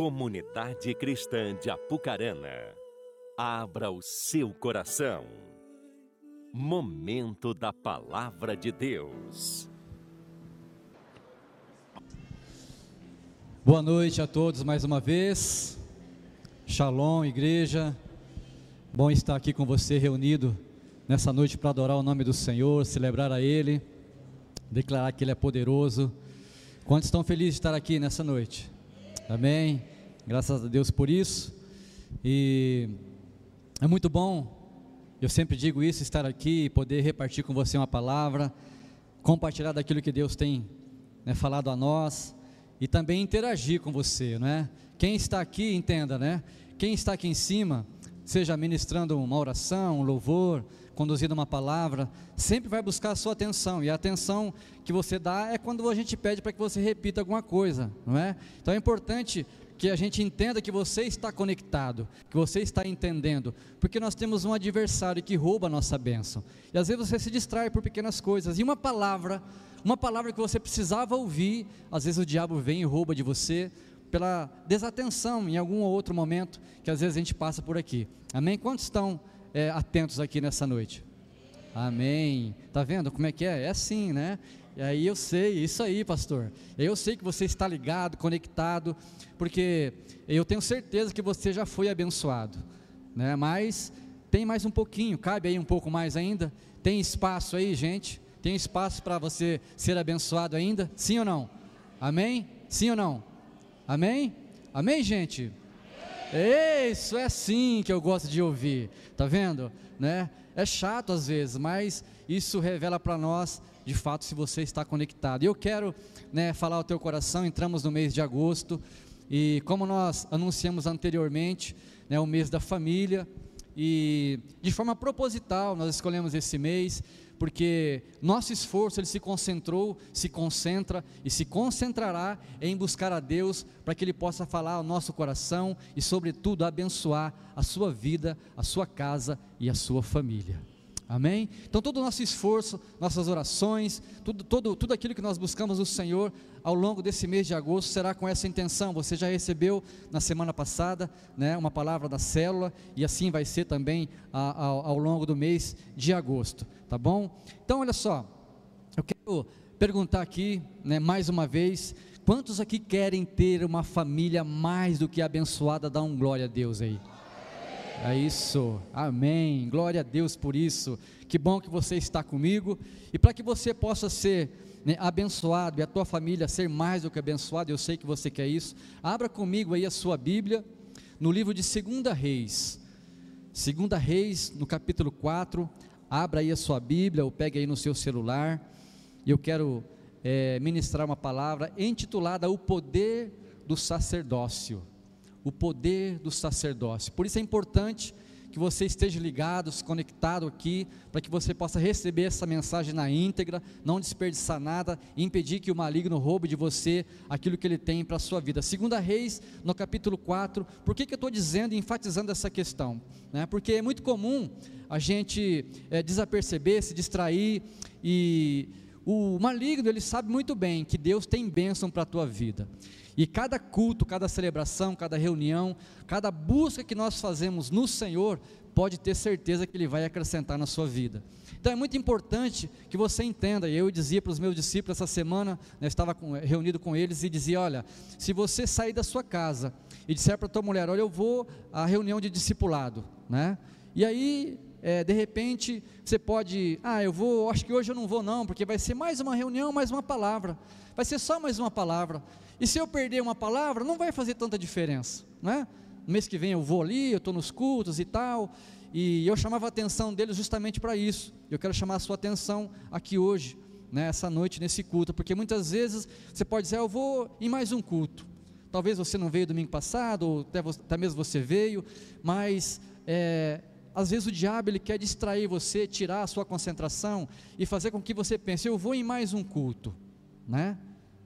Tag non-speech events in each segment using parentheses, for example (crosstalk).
Comunidade Cristã de Apucarana, abra o seu coração. Momento da Palavra de Deus. Boa noite a todos mais uma vez. Shalom, igreja. Bom estar aqui com você reunido nessa noite para adorar o nome do Senhor, celebrar a Ele, declarar que Ele é poderoso. Quantos estão felizes de estar aqui nessa noite? Amém. Graças a Deus por isso. E é muito bom, eu sempre digo isso, estar aqui e poder repartir com você uma palavra, compartilhar daquilo que Deus tem né, falado a nós e também interagir com você, não é? Quem está aqui, entenda, né? Quem está aqui em cima, seja ministrando uma oração, um louvor, conduzindo uma palavra, sempre vai buscar a sua atenção, e a atenção que você dá é quando a gente pede para que você repita alguma coisa, não é? Então é importante que a gente entenda que você está conectado, que você está entendendo, porque nós temos um adversário que rouba a nossa bênção, e às vezes você se distrai por pequenas coisas, e uma palavra, uma palavra que você precisava ouvir, às vezes o diabo vem e rouba de você, pela desatenção em algum ou outro momento que às vezes a gente passa por aqui. Amém? Quantos estão é, atentos aqui nessa noite? Amém. Tá vendo como é que é? É assim, né? E aí eu sei, isso aí, pastor. Eu sei que você está ligado, conectado, porque eu tenho certeza que você já foi abençoado, né? Mas tem mais um pouquinho, cabe aí um pouco mais ainda. Tem espaço aí, gente? Tem espaço para você ser abençoado ainda? Sim ou não? Amém? Sim ou não? Amém? Amém, gente? Isso é assim que eu gosto de ouvir. Tá vendo? Né? É chato às vezes, mas isso revela para nós de fato se você está conectado. E eu quero né, falar ao teu coração, entramos no mês de agosto, e como nós anunciamos anteriormente, né, o mês da família, e de forma proposital nós escolhemos esse mês, porque nosso esforço ele se concentrou, se concentra e se concentrará em buscar a Deus para que ele possa falar ao nosso coração e sobretudo abençoar a sua vida, a sua casa e a sua família. Amém? Então, todo o nosso esforço, nossas orações, tudo, todo, tudo aquilo que nós buscamos do Senhor ao longo desse mês de agosto será com essa intenção. Você já recebeu na semana passada né, uma palavra da célula e assim vai ser também a, a, ao longo do mês de agosto, tá bom? Então, olha só, eu quero perguntar aqui, né, mais uma vez, quantos aqui querem ter uma família mais do que abençoada? Dá um glória a Deus aí. É isso, amém. Glória a Deus por isso. Que bom que você está comigo. E para que você possa ser né, abençoado e a tua família ser mais do que abençoada, eu sei que você quer isso. Abra comigo aí a sua Bíblia no livro de 2 Reis. 2 Reis, no capítulo 4. Abra aí a sua Bíblia ou pegue aí no seu celular. E eu quero é, ministrar uma palavra intitulada O Poder do Sacerdócio o poder do sacerdócio. Por isso é importante que você esteja ligado, se conectado aqui, para que você possa receber essa mensagem na íntegra, não desperdiçar nada e impedir que o maligno roube de você aquilo que ele tem para a sua vida. Segunda Reis, no capítulo 4, por que, que eu estou dizendo e enfatizando essa questão? Né? Porque é muito comum a gente é, desaperceber, se distrair e o maligno ele sabe muito bem que Deus tem bênção para a tua vida. E cada culto, cada celebração, cada reunião, cada busca que nós fazemos no Senhor, pode ter certeza que Ele vai acrescentar na sua vida. Então é muito importante que você entenda, eu dizia para os meus discípulos essa semana, né, estava com, reunido com eles e dizia: olha, se você sair da sua casa e disser para a tua mulher, olha, eu vou à reunião de discipulado, né? E aí é, de repente você pode, ah, eu vou, acho que hoje eu não vou não, porque vai ser mais uma reunião, mais uma palavra, vai ser só mais uma palavra. E se eu perder uma palavra, não vai fazer tanta diferença, né? No mês que vem eu vou ali, eu estou nos cultos e tal, e eu chamava a atenção deles justamente para isso. Eu quero chamar a sua atenção aqui hoje, né, essa noite, nesse culto, porque muitas vezes você pode dizer, ah, eu vou em mais um culto. Talvez você não veio domingo passado, ou até, até mesmo você veio, mas é, às vezes o diabo ele quer distrair você, tirar a sua concentração e fazer com que você pense, eu vou em mais um culto, né?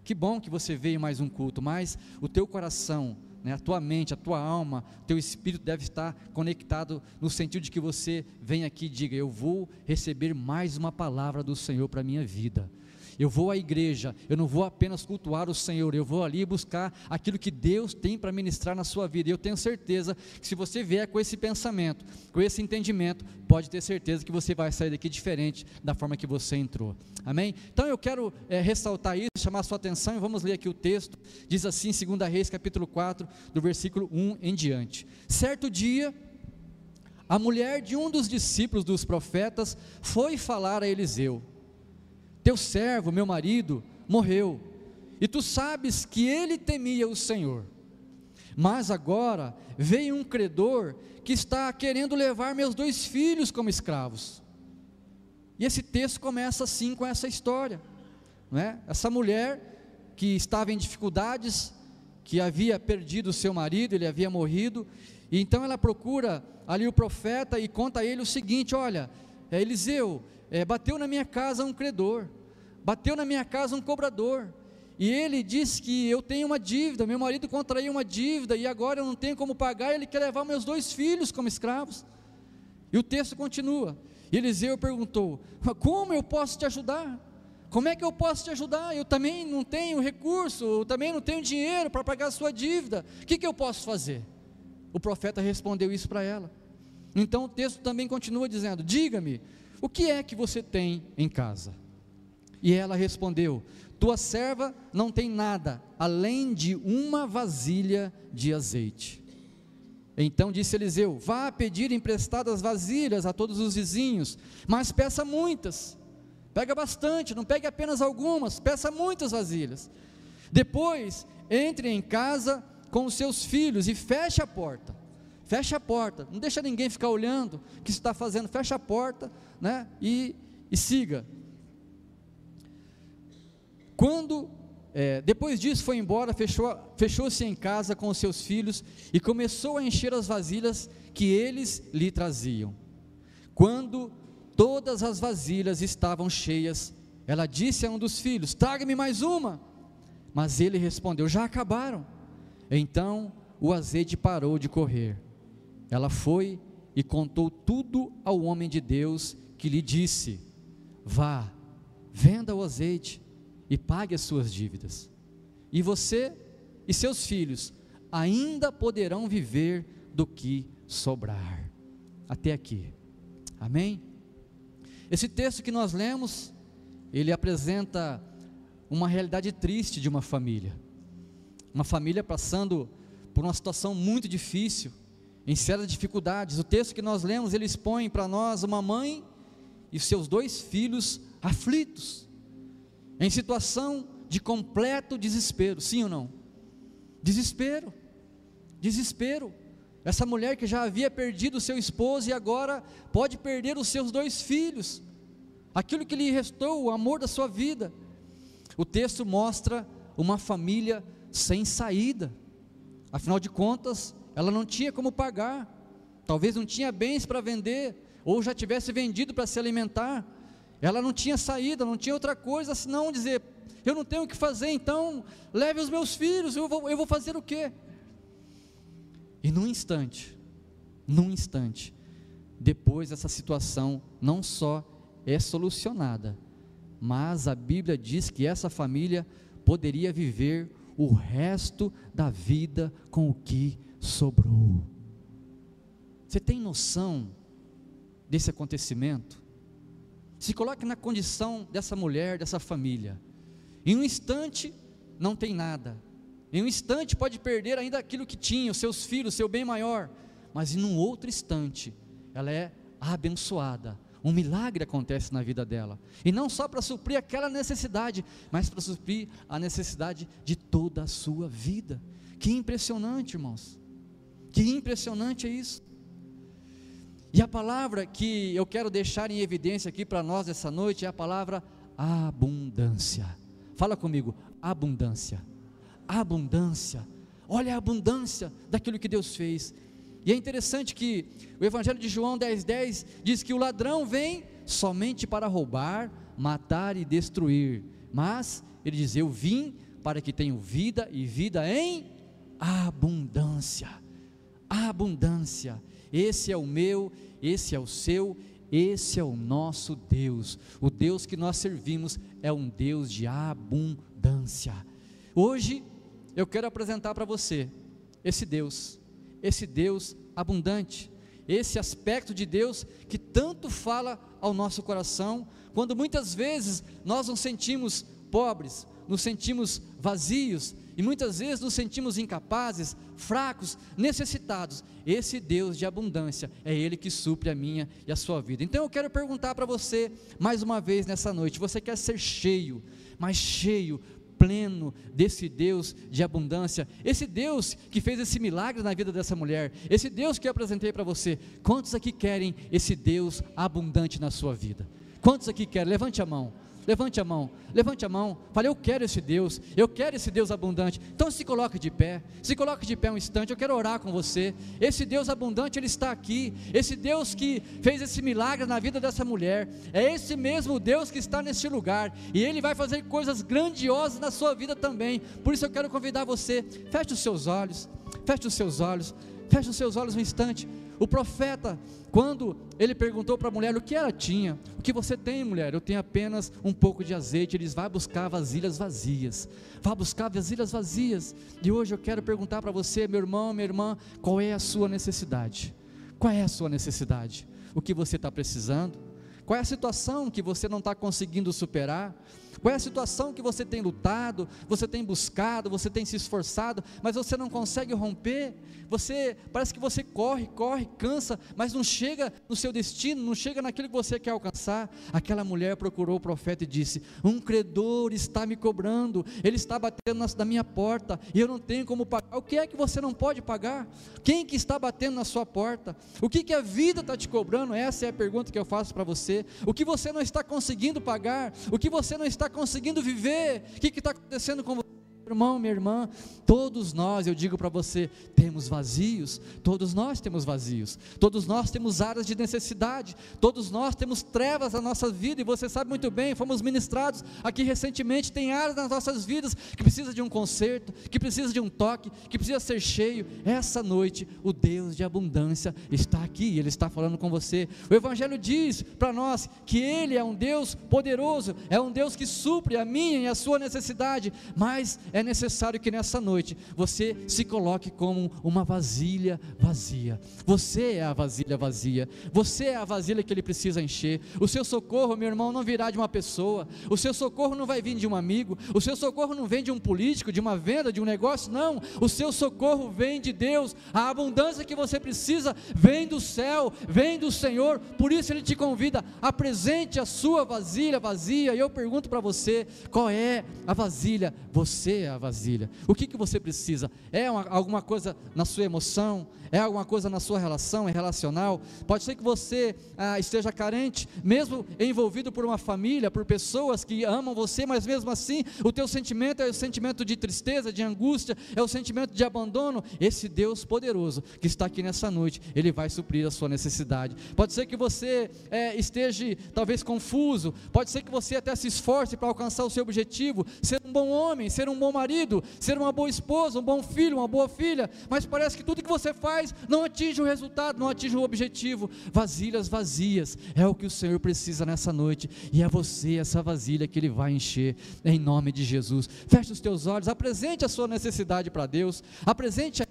Que bom que você veio mais um culto, mas o teu coração, né, a tua mente, a tua alma, teu espírito deve estar conectado no sentido de que você vem aqui e diga: Eu vou receber mais uma palavra do Senhor para a minha vida. Eu vou à igreja, eu não vou apenas cultuar o Senhor, eu vou ali buscar aquilo que Deus tem para ministrar na sua vida. E eu tenho certeza que se você vier com esse pensamento, com esse entendimento, pode ter certeza que você vai sair daqui diferente da forma que você entrou. Amém? Então eu quero é, ressaltar isso, chamar a sua atenção e vamos ler aqui o texto. Diz assim, 2 Reis, capítulo 4, do versículo 1 em diante. Certo dia, a mulher de um dos discípulos dos profetas foi falar a Eliseu: Teu servo, meu marido, morreu, e tu sabes que ele temia o Senhor. Mas agora veio um credor que está querendo levar meus dois filhos como escravos. E esse texto começa assim com essa história, não é? Essa mulher que estava em dificuldades, que havia perdido o seu marido, ele havia morrido, e então ela procura ali o profeta e conta a ele o seguinte: olha, é, Eliseu, é, bateu na minha casa um credor, bateu na minha casa um cobrador, e ele diz que eu tenho uma dívida, meu marido contraiu uma dívida e agora eu não tenho como pagar, ele quer levar meus dois filhos como escravos. E o texto continua. Eliseu perguntou: Como eu posso te ajudar? Como é que eu posso te ajudar? Eu também não tenho recurso, eu também não tenho dinheiro para pagar a sua dívida. O que, que eu posso fazer? O profeta respondeu isso para ela. Então o texto também continua dizendo: Diga-me, o que é que você tem em casa? E ela respondeu: Tua serva não tem nada além de uma vasilha de azeite. Então disse Eliseu: Vá pedir emprestadas vasilhas a todos os vizinhos, mas peça muitas. Pega bastante, não pegue apenas algumas, peça muitas vasilhas. Depois, entre em casa com os seus filhos e feche a porta. Feche a porta, não deixa ninguém ficar olhando o que está fazendo, fecha a porta, né? E, e siga. Quando é, depois disso foi embora, fechou, fechou-se em casa com os seus filhos e começou a encher as vasilhas que eles lhe traziam. Quando todas as vasilhas estavam cheias, ela disse a um dos filhos: Traga-me mais uma. Mas ele respondeu: Já acabaram. Então o azeite parou de correr. Ela foi e contou tudo ao homem de Deus, que lhe disse: Vá, venda o azeite e pague as suas dívidas. E você e seus filhos ainda poderão viver do que sobrar. Até aqui. Amém? Esse texto que nós lemos, ele apresenta uma realidade triste de uma família uma família passando por uma situação muito difícil, em sérias dificuldades. O texto que nós lemos, ele expõe para nós uma mãe e seus dois filhos aflitos, em situação de completo desespero, sim ou não? Desespero, desespero. Essa mulher que já havia perdido seu esposo e agora pode perder os seus dois filhos, aquilo que lhe restou, o amor da sua vida. O texto mostra uma família sem saída. Afinal de contas, ela não tinha como pagar, talvez não tinha bens para vender, ou já tivesse vendido para se alimentar. Ela não tinha saída, não tinha outra coisa senão dizer: Eu não tenho o que fazer, então leve os meus filhos, eu vou, eu vou fazer o quê? E num instante, num instante, depois essa situação não só é solucionada, mas a Bíblia diz que essa família poderia viver o resto da vida com o que sobrou. Você tem noção desse acontecimento? Se coloque na condição dessa mulher, dessa família. Em um instante, não tem nada. Em um instante, pode perder ainda aquilo que tinha, os seus filhos, seu bem maior. Mas em um outro instante, ela é abençoada, um milagre acontece na vida dela. E não só para suprir aquela necessidade, mas para suprir a necessidade de toda a sua vida. Que impressionante, irmãos. Que impressionante é isso. E a palavra que eu quero deixar em evidência aqui para nós essa noite é a palavra abundância. Fala comigo, abundância. Abundância. Olha a abundância daquilo que Deus fez. E é interessante que o Evangelho de João 10,10 10 diz que o ladrão vem somente para roubar, matar e destruir. Mas ele diz: Eu vim para que tenham vida e vida em abundância. Abundância. Esse é o meu, esse é o seu, Esse é o nosso Deus. O Deus que nós servimos é um Deus de abundância. Hoje eu quero apresentar para você esse Deus, esse Deus abundante, esse aspecto de Deus que tanto fala ao nosso coração, quando muitas vezes nós nos sentimos pobres, nos sentimos vazios e muitas vezes nos sentimos incapazes, fracos, necessitados. Esse Deus de abundância é Ele que supre a minha e a sua vida. Então eu quero perguntar para você, mais uma vez nessa noite: você quer ser cheio, mas cheio, pleno desse Deus de abundância, esse Deus que fez esse milagre na vida dessa mulher, esse Deus que eu apresentei para você. Quantos aqui querem esse Deus abundante na sua vida? Quantos aqui querem? Levante a mão. Levante a mão, levante a mão. Fale, eu quero esse Deus, eu quero esse Deus abundante. Então se coloque de pé, se coloque de pé um instante. Eu quero orar com você. Esse Deus abundante, Ele está aqui. Esse Deus que fez esse milagre na vida dessa mulher, é esse mesmo Deus que está neste lugar. E Ele vai fazer coisas grandiosas na sua vida também. Por isso eu quero convidar você, feche os seus olhos, feche os seus olhos, feche os seus olhos um instante. O profeta, quando ele perguntou para a mulher o que ela tinha, o que você tem, mulher? Eu tenho apenas um pouco de azeite. Eles vai buscar vasilhas vazias, vá buscar vasilhas vazias. E hoje eu quero perguntar para você, meu irmão, minha irmã, qual é a sua necessidade? Qual é a sua necessidade? O que você está precisando? Qual é a situação que você não está conseguindo superar? Qual é a situação que você tem lutado, você tem buscado, você tem se esforçado, mas você não consegue romper? Você parece que você corre, corre, cansa, mas não chega no seu destino, não chega naquilo que você quer alcançar. Aquela mulher procurou o profeta e disse: Um credor está me cobrando, ele está batendo na, minha porta e eu não tenho como pagar. O que é que você não pode pagar? Quem que está batendo na sua porta? O que que a vida está te cobrando? Essa é a pergunta que eu faço para você. O que você não está conseguindo pagar? O que você não está conseguindo viver, o que está acontecendo com você? Irmão, minha irmã, todos nós, eu digo para você, temos vazios, todos nós temos vazios, todos nós temos áreas de necessidade, todos nós temos trevas na nossa vida, e você sabe muito bem, fomos ministrados aqui recentemente, tem áreas nas nossas vidas que precisa de um conserto, que precisa de um toque, que precisa ser cheio. Essa noite, o Deus de abundância está aqui, Ele está falando com você. O Evangelho diz para nós que Ele é um Deus poderoso, é um Deus que supre a minha e a sua necessidade, mas é necessário que nessa noite você se coloque como uma vasilha vazia. Você é a vasilha vazia. Você é a vasilha que ele precisa encher. O seu socorro, meu irmão, não virá de uma pessoa. O seu socorro não vai vir de um amigo. O seu socorro não vem de um político, de uma venda, de um negócio. Não. O seu socorro vem de Deus. A abundância que você precisa vem do céu, vem do Senhor. Por isso ele te convida, apresente a sua vasilha vazia. E eu pergunto para você, qual é a vasilha? Você a vasilha. O que, que você precisa? É uma, alguma coisa na sua emoção? É alguma coisa na sua relação, é relacional? Pode ser que você ah, esteja carente, mesmo envolvido por uma família, por pessoas que amam você, mas mesmo assim o teu sentimento é o sentimento de tristeza, de angústia, é o sentimento de abandono. Esse Deus poderoso que está aqui nessa noite, Ele vai suprir a sua necessidade. Pode ser que você é, esteja talvez confuso, pode ser que você até se esforce para alcançar o seu objetivo, ser um bom homem, ser um bom marido, ser uma boa esposa, um bom filho, uma boa filha, mas parece que tudo que você faz não atinge o resultado, não atinge o objetivo. Vasilhas vazias é o que o Senhor precisa nessa noite, e é você essa vasilha que Ele vai encher, em nome de Jesus. Feche os teus olhos, apresente a sua necessidade para Deus, apresente a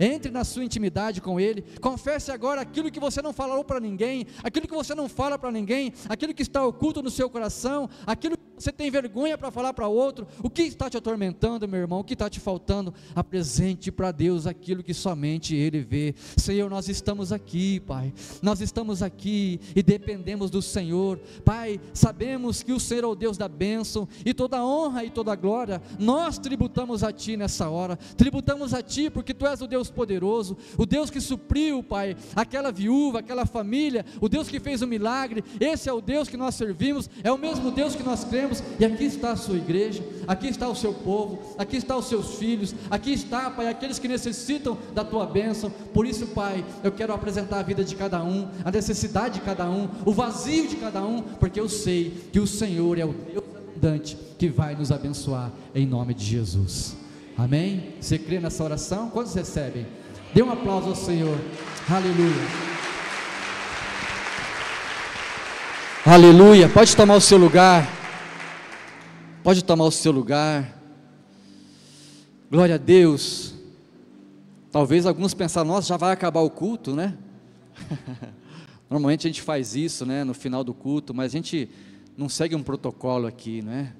entre na sua intimidade com Ele, confesse agora aquilo que você não falou para ninguém, aquilo que você não fala para ninguém, aquilo que está oculto no seu coração, aquilo você tem vergonha para falar para outro? O que está te atormentando, meu irmão? O que está te faltando? Apresente para Deus aquilo que somente Ele vê. Senhor, nós estamos aqui, Pai. Nós estamos aqui e dependemos do Senhor. Pai, sabemos que o Senhor é o Deus da bênção e toda honra e toda glória nós tributamos a Ti nessa hora. Tributamos a Ti porque Tu és o Deus poderoso, o Deus que supriu, Pai, aquela viúva, aquela família, o Deus que fez o milagre. Esse é o Deus que nós servimos, é o mesmo Deus que nós cremos e aqui está a sua igreja, aqui está o seu povo, aqui está os seus filhos, aqui está, Pai, aqueles que necessitam da tua bênção. Por isso, Pai, eu quero apresentar a vida de cada um, a necessidade de cada um, o vazio de cada um, porque eu sei que o Senhor é o Deus abundante que vai nos abençoar em nome de Jesus. Amém? Você crê nessa oração? Quantos recebem? Dê um aplauso ao Senhor. Aleluia. Aleluia. Pode tomar o seu lugar. Pode tomar o seu lugar. Glória a Deus. Talvez alguns pensaram, nossa, já vai acabar o culto, né? (laughs) Normalmente a gente faz isso, né, no final do culto, mas a gente não segue um protocolo aqui, né?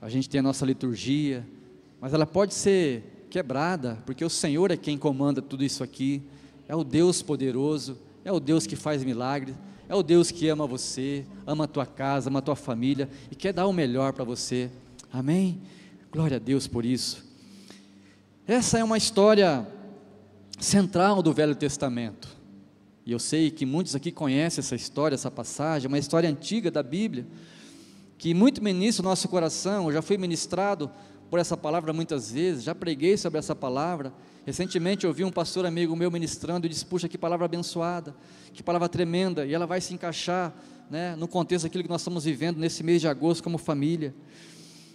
A gente tem a nossa liturgia, mas ela pode ser quebrada, porque o Senhor é quem comanda tudo isso aqui. É o Deus poderoso, é o Deus que faz milagres, é o Deus que ama você, ama a tua casa, ama a tua família e quer dar o melhor para você. Amém? Glória a Deus por isso. Essa é uma história central do Velho Testamento. E eu sei que muitos aqui conhecem essa história, essa passagem, uma história antiga da Bíblia, que muito ministra o nosso coração. Eu já fui ministrado por essa palavra muitas vezes, já preguei sobre essa palavra. Recentemente eu vi um pastor amigo meu ministrando e disse: Puxa, que palavra abençoada, que palavra tremenda, e ela vai se encaixar né, no contexto daquilo que nós estamos vivendo nesse mês de agosto como família.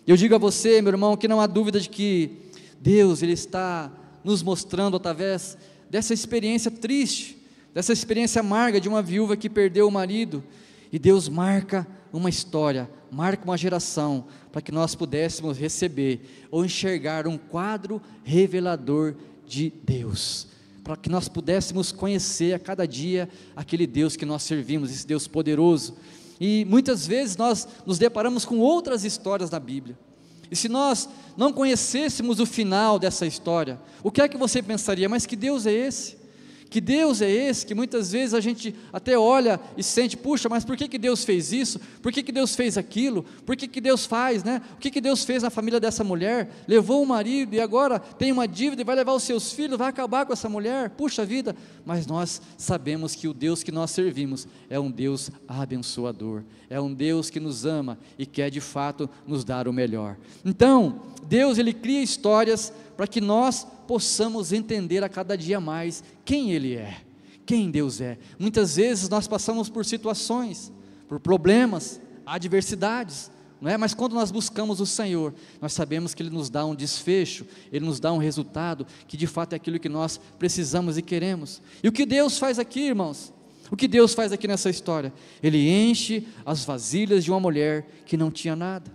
Eu digo a você, meu irmão, que não há dúvida de que Deus ele está nos mostrando através dessa experiência triste, dessa experiência amarga de uma viúva que perdeu o marido, e Deus marca uma história, marca uma geração, para que nós pudéssemos receber ou enxergar um quadro revelador de Deus, para que nós pudéssemos conhecer a cada dia aquele Deus que nós servimos, esse Deus poderoso. E muitas vezes nós nos deparamos com outras histórias na Bíblia. E se nós não conhecêssemos o final dessa história, o que é que você pensaria? Mas que Deus é esse? Que Deus é esse que muitas vezes a gente até olha e sente, puxa, mas por que, que Deus fez isso? Por que, que Deus fez aquilo? Por que, que Deus faz, né? O que, que Deus fez na família dessa mulher? Levou o marido e agora tem uma dívida e vai levar os seus filhos, vai acabar com essa mulher? Puxa vida! Mas nós sabemos que o Deus que nós servimos é um Deus abençoador, é um Deus que nos ama e quer de fato nos dar o melhor. Então, Deus ele cria histórias para que nós possamos entender a cada dia mais quem Ele é, quem Deus é. Muitas vezes nós passamos por situações, por problemas, adversidades, não é? Mas quando nós buscamos o Senhor, nós sabemos que Ele nos dá um desfecho, Ele nos dá um resultado que de fato é aquilo que nós precisamos e queremos. E o que Deus faz aqui, irmãos? O que Deus faz aqui nessa história? Ele enche as vasilhas de uma mulher que não tinha nada,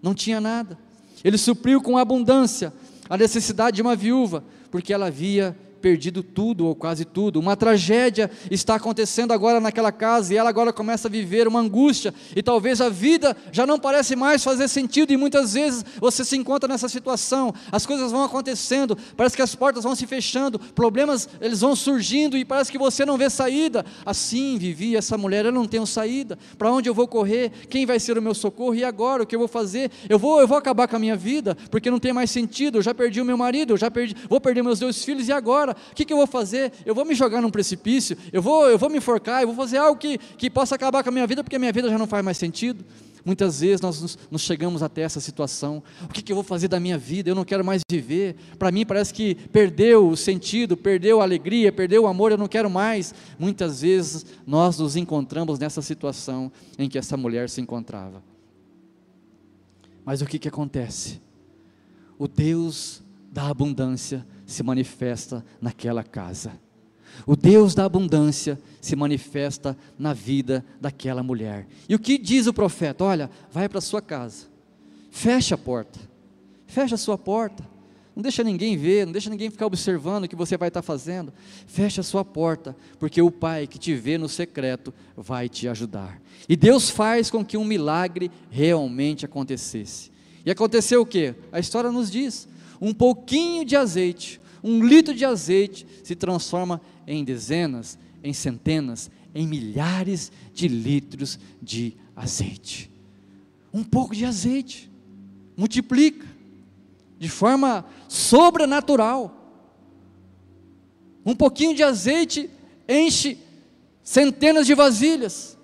não tinha nada. Ele supriu com abundância a necessidade de uma viúva, porque ela havia perdido tudo ou quase tudo. Uma tragédia está acontecendo agora naquela casa e ela agora começa a viver uma angústia e talvez a vida já não parece mais fazer sentido e muitas vezes você se encontra nessa situação. As coisas vão acontecendo, parece que as portas vão se fechando, problemas eles vão surgindo e parece que você não vê saída. Assim vivia essa mulher, eu não tenho saída. Para onde eu vou correr? Quem vai ser o meu socorro? E agora o que eu vou fazer? Eu vou eu vou acabar com a minha vida porque não tem mais sentido. Eu já perdi o meu marido, eu já perdi, vou perder meus dois filhos e agora agora, o que, que eu vou fazer? Eu vou me jogar num precipício? Eu vou, eu vou me enforcar? Eu vou fazer algo que, que possa acabar com a minha vida, porque a minha vida já não faz mais sentido? Muitas vezes nós nos, nos chegamos até essa situação. O que, que eu vou fazer da minha vida? Eu não quero mais viver. Para mim parece que perdeu o sentido, perdeu a alegria, perdeu o amor, eu não quero mais. Muitas vezes nós nos encontramos nessa situação em que essa mulher se encontrava. Mas o que, que acontece? O Deus da abundância se manifesta naquela casa. O Deus da abundância se manifesta na vida daquela mulher. E o que diz o profeta? Olha, vai para sua casa, fecha a porta, fecha a sua porta, não deixa ninguém ver, não deixa ninguém ficar observando o que você vai estar fazendo. Fecha a sua porta, porque o Pai que te vê no secreto vai te ajudar. E Deus faz com que um milagre realmente acontecesse. E aconteceu o que? A história nos diz um pouquinho de azeite, um litro de azeite se transforma em dezenas, em centenas, em milhares de litros de azeite. Um pouco de azeite multiplica de forma sobrenatural. Um pouquinho de azeite enche centenas de vasilhas.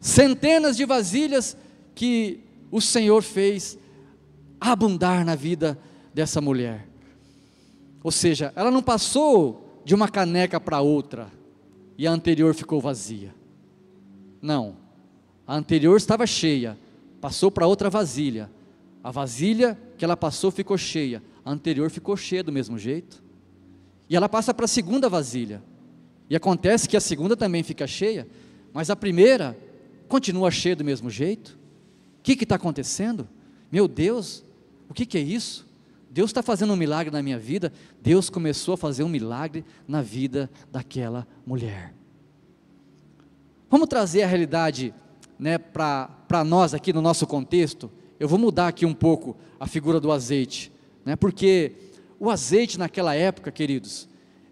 Centenas de vasilhas que o Senhor fez abundar na vida dessa mulher. Ou seja, ela não passou de uma caneca para outra e a anterior ficou vazia. Não. A anterior estava cheia, passou para outra vasilha. A vasilha que ela passou ficou cheia, a anterior ficou cheia do mesmo jeito. E ela passa para a segunda vasilha. E acontece que a segunda também fica cheia, mas a primeira continua cheia do mesmo jeito. O que está acontecendo? Meu Deus, o que, que é isso? Deus está fazendo um milagre na minha vida. Deus começou a fazer um milagre na vida daquela mulher. Vamos trazer a realidade né, para nós aqui no nosso contexto. Eu vou mudar aqui um pouco a figura do azeite, né, porque o azeite naquela época, queridos,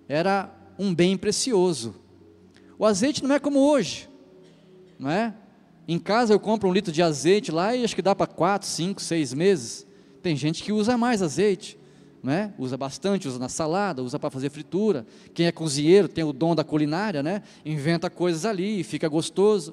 era um bem precioso. O azeite não é como hoje, não é? Em casa eu compro um litro de azeite lá e acho que dá para quatro, cinco, seis meses. Tem gente que usa mais azeite, né? usa bastante, usa na salada, usa para fazer fritura. Quem é cozinheiro tem o dom da culinária, né? inventa coisas ali e fica gostoso.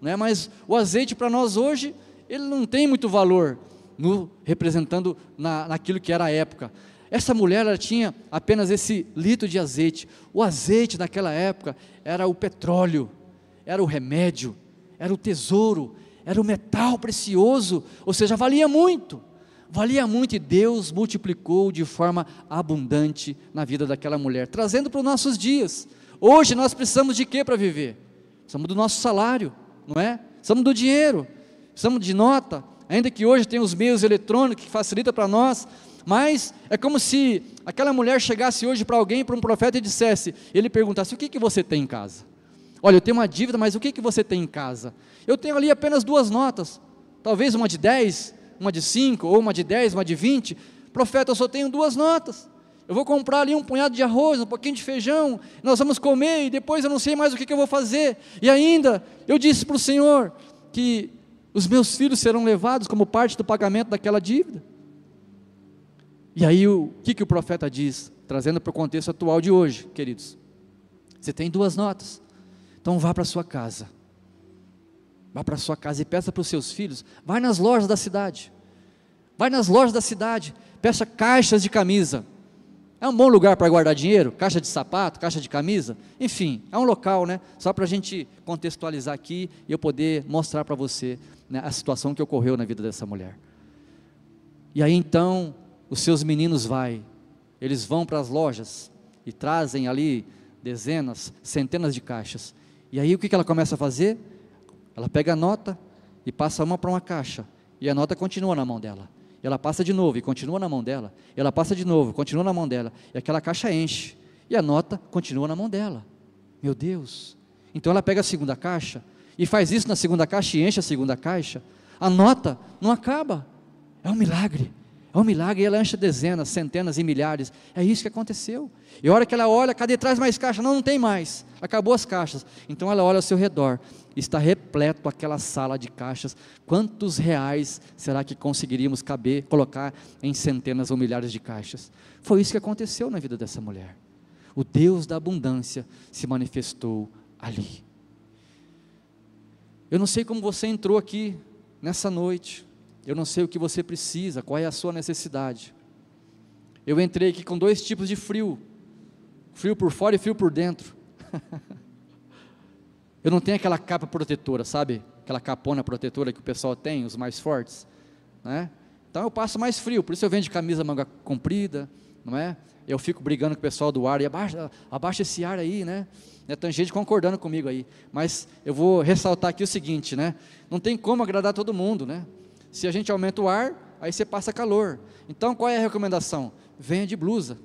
Né? Mas o azeite para nós hoje, ele não tem muito valor, no, representando na, naquilo que era a época. Essa mulher ela tinha apenas esse litro de azeite. O azeite naquela época era o petróleo, era o remédio, era o tesouro, era o metal precioso, ou seja, valia muito. Valia muito e Deus multiplicou de forma abundante na vida daquela mulher, trazendo para os nossos dias. Hoje nós precisamos de quê para viver? Precisamos do nosso salário, não é? Precisamos do dinheiro, precisamos de nota, ainda que hoje tem os meios eletrônicos que facilita para nós, mas é como se aquela mulher chegasse hoje para alguém, para um profeta e dissesse, ele perguntasse: "O que que você tem em casa?" Olha, eu tenho uma dívida, mas o que, que você tem em casa? Eu tenho ali apenas duas notas, talvez uma de 10, uma de 5, ou uma de 10, uma de 20. Profeta, eu só tenho duas notas. Eu vou comprar ali um punhado de arroz, um pouquinho de feijão, nós vamos comer e depois eu não sei mais o que, que eu vou fazer. E ainda, eu disse para o Senhor que os meus filhos serão levados como parte do pagamento daquela dívida. E aí, o que, que o profeta diz? Trazendo para o contexto atual de hoje, queridos. Você tem duas notas. Então vá para sua casa. Vá para sua casa e peça para os seus filhos. Vai nas lojas da cidade. Vai nas lojas da cidade. Peça caixas de camisa. É um bom lugar para guardar dinheiro? Caixa de sapato, caixa de camisa? Enfim, é um local, né? Só para a gente contextualizar aqui e eu poder mostrar para você né, a situação que ocorreu na vida dessa mulher. E aí então, os seus meninos vai, eles vão para as lojas e trazem ali dezenas, centenas de caixas. E aí o que ela começa a fazer? Ela pega a nota e passa uma para uma caixa. E a nota continua na mão dela. Ela passa de novo e continua na mão dela. Ela passa de novo, continua na mão dela. E aquela caixa enche. E a nota continua na mão dela. Meu Deus. Então ela pega a segunda caixa e faz isso na segunda caixa e enche a segunda caixa. A nota não acaba. É um milagre. É um milagre e ela enche dezenas, centenas e milhares. É isso que aconteceu. E a hora que ela olha, cadê traz mais caixa? Não, não tem mais. Acabou as caixas. Então ela olha ao seu redor. Está repleto aquela sala de caixas. Quantos reais será que conseguiríamos caber, colocar em centenas ou milhares de caixas? Foi isso que aconteceu na vida dessa mulher. O Deus da abundância se manifestou ali. Eu não sei como você entrou aqui nessa noite. Eu não sei o que você precisa, qual é a sua necessidade. Eu entrei aqui com dois tipos de frio: frio por fora e frio por dentro. (laughs) eu não tenho aquela capa protetora, sabe? Aquela capona protetora que o pessoal tem, os mais fortes, né? Então eu passo mais frio, por isso eu venho de camisa manga comprida, não é? Eu fico brigando com o pessoal do ar e abaixa, abaixa esse ar aí, né? né? Tem gente concordando comigo aí, mas eu vou ressaltar aqui o seguinte, né? Não tem como agradar todo mundo, né? Se a gente aumenta o ar, aí você passa calor. Então qual é a recomendação? Venha de blusa.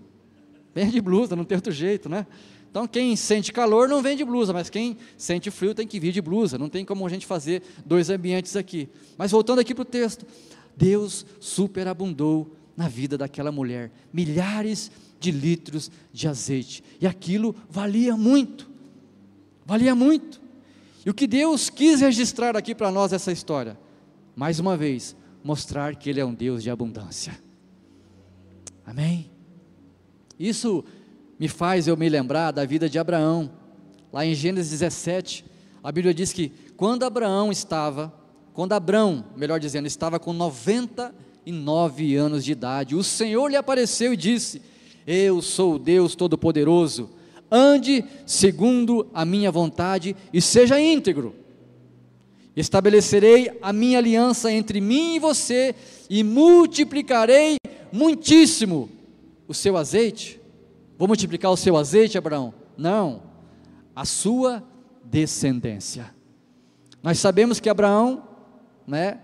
Venha de blusa, não tem outro jeito, né? Então quem sente calor não vem de blusa, mas quem sente frio tem que vir de blusa. Não tem como a gente fazer dois ambientes aqui. Mas voltando aqui para o texto, Deus superabundou na vida daquela mulher, milhares de litros de azeite. E aquilo valia muito. Valia muito. E o que Deus quis registrar aqui para nós essa história? mais uma vez, mostrar que Ele é um Deus de abundância. Amém? Isso me faz eu me lembrar da vida de Abraão. Lá em Gênesis 17, a Bíblia diz que quando Abraão estava, quando Abraão, melhor dizendo, estava com 99 anos de idade, o Senhor lhe apareceu e disse: Eu sou o Deus Todo-Poderoso, ande segundo a minha vontade e seja íntegro. Estabelecerei a minha aliança entre mim e você e multiplicarei muitíssimo o seu azeite. Vou multiplicar o seu azeite, Abraão? Não, a sua descendência. Nós sabemos que Abraão, né,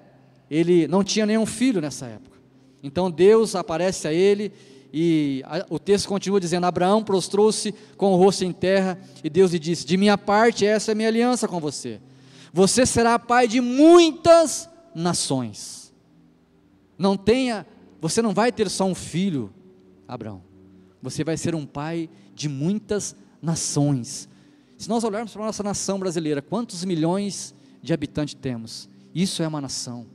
ele não tinha nenhum filho nessa época. Então Deus aparece a ele e a, o texto continua dizendo: Abraão prostrou-se com o rosto em terra e Deus lhe disse: De minha parte, essa é a minha aliança com você. Você será pai de muitas nações. Não tenha, você não vai ter só um filho, Abraão. Você vai ser um pai de muitas nações. Se nós olharmos para a nossa nação brasileira, quantos milhões de habitantes temos? Isso é uma nação.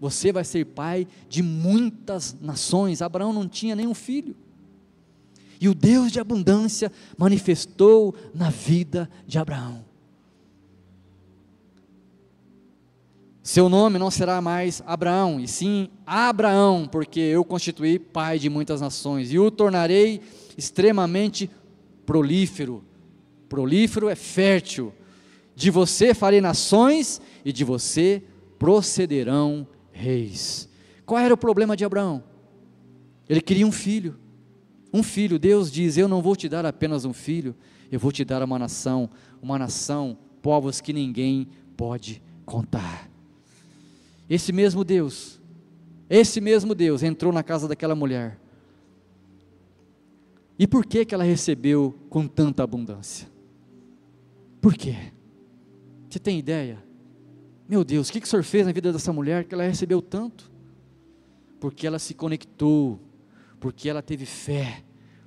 Você vai ser pai de muitas nações. Abraão não tinha nenhum filho. E o Deus de abundância manifestou na vida de Abraão. Seu nome não será mais Abraão, e sim Abraão, porque eu constituí pai de muitas nações, e o tornarei extremamente prolífero. Prolífero é fértil. De você farei nações, e de você procederão reis. Qual era o problema de Abraão? Ele queria um filho. Um filho. Deus diz: Eu não vou te dar apenas um filho, eu vou te dar uma nação, uma nação, povos que ninguém pode contar. Esse mesmo Deus, esse mesmo Deus entrou na casa daquela mulher. E por que que ela recebeu com tanta abundância? Por quê? Você tem ideia? Meu Deus, o que, que o Senhor fez na vida dessa mulher que ela recebeu tanto? Porque ela se conectou, porque ela teve fé,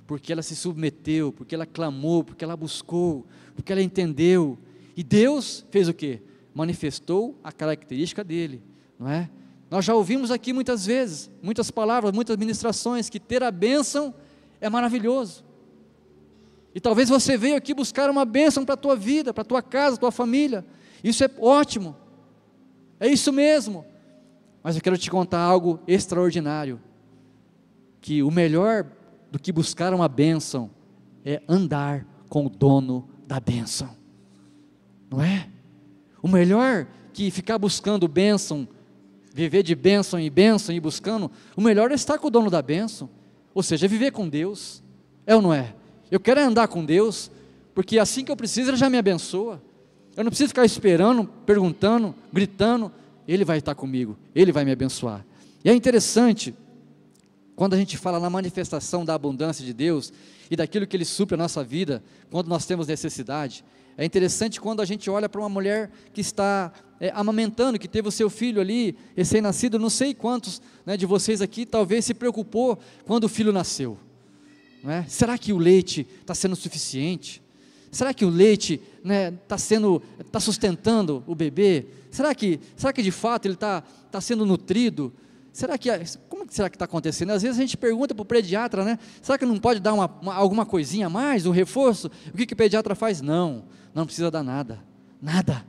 porque ela se submeteu, porque ela clamou, porque ela buscou, porque ela entendeu. E Deus fez o que? Manifestou a característica dele não é? Nós já ouvimos aqui muitas vezes, muitas palavras, muitas ministrações, que ter a bênção é maravilhoso. E talvez você veio aqui buscar uma bênção para a tua vida, para a tua casa, tua família. Isso é ótimo. É isso mesmo. Mas eu quero te contar algo extraordinário. Que o melhor do que buscar uma bênção é andar com o dono da bênção. Não é? O melhor que ficar buscando bênção viver de bênção em bênção e buscando, o melhor é estar com o dono da bênção, ou seja, viver com Deus, é ou não é? Eu quero é andar com Deus, porque assim que eu preciso, Ele já me abençoa. Eu não preciso ficar esperando, perguntando, gritando, Ele vai estar comigo, Ele vai me abençoar. E é interessante, quando a gente fala na manifestação da abundância de Deus e daquilo que Ele supre a nossa vida, quando nós temos necessidade, é interessante quando a gente olha para uma mulher que está é, amamentando, que teve o seu filho ali, recém-nascido, não sei quantos né, de vocês aqui talvez se preocupou quando o filho nasceu. É? Será que o leite está sendo suficiente? Será que o leite está né, sendo, está sustentando o bebê? Será que, será que de fato ele está tá sendo nutrido? Será que, como será que está acontecendo? Às vezes a gente pergunta para o pediatra, né? Será que não pode dar uma, uma, alguma coisinha a mais, um reforço? O que, que o pediatra faz? Não, não precisa dar nada, nada,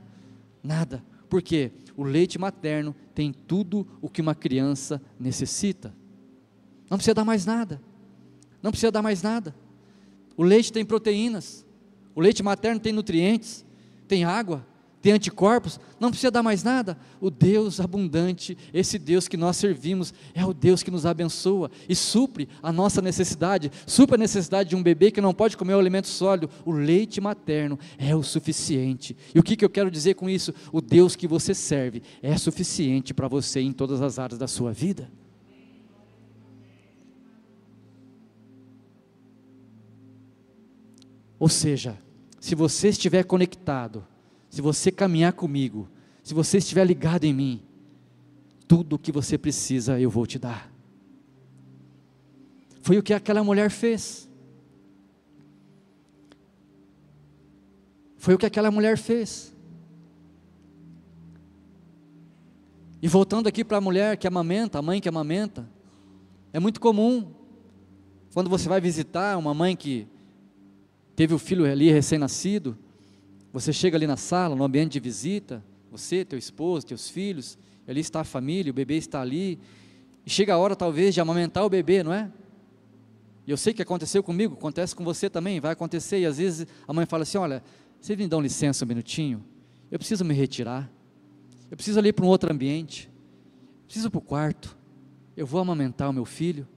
nada. Porque o leite materno tem tudo o que uma criança necessita. Não precisa dar mais nada. Não precisa dar mais nada. O leite tem proteínas. O leite materno tem nutrientes, tem água, tem anticorpos, não precisa dar mais nada. O Deus abundante, esse Deus que nós servimos, é o Deus que nos abençoa e supre a nossa necessidade, supre a necessidade de um bebê que não pode comer o alimento sólido. O leite materno é o suficiente. E o que, que eu quero dizer com isso? O Deus que você serve é suficiente para você em todas as áreas da sua vida. Ou seja, se você estiver conectado se você caminhar comigo, se você estiver ligado em mim, tudo o que você precisa eu vou te dar. Foi o que aquela mulher fez. Foi o que aquela mulher fez. E voltando aqui para a mulher que amamenta, a mãe que amamenta, é muito comum, quando você vai visitar uma mãe que teve o filho ali recém-nascido, você chega ali na sala, no ambiente de visita, você, teu esposo, teus filhos, ali está a família, o bebê está ali, e chega a hora talvez de amamentar o bebê, não é? E eu sei que aconteceu comigo, acontece com você também, vai acontecer, e às vezes a mãe fala assim: olha, vocês me dão licença um minutinho, eu preciso me retirar, eu preciso ali para um outro ambiente, preciso para o quarto, eu vou amamentar o meu filho.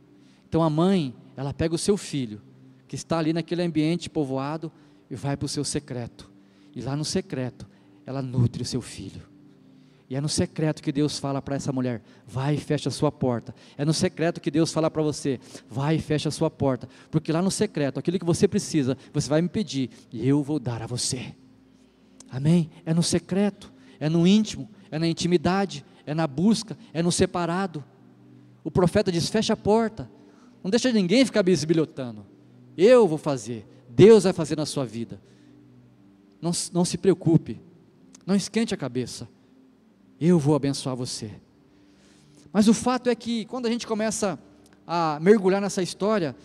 Então a mãe, ela pega o seu filho, que está ali naquele ambiente povoado, e vai para o seu secreto. E lá no secreto, ela nutre o seu filho. E é no secreto que Deus fala para essa mulher: vai e fecha a sua porta. É no secreto que Deus fala para você: vai e fecha a sua porta. Porque lá no secreto, aquilo que você precisa, você vai me pedir e eu vou dar a você. Amém? É no secreto, é no íntimo, é na intimidade, é na busca, é no separado. O profeta diz: fecha a porta. Não deixa ninguém ficar bisbilhotando. Eu vou fazer. Deus vai fazer na sua vida. Não, não se preocupe. Não esquente a cabeça. Eu vou abençoar você. Mas o fato é que quando a gente começa a mergulhar nessa história,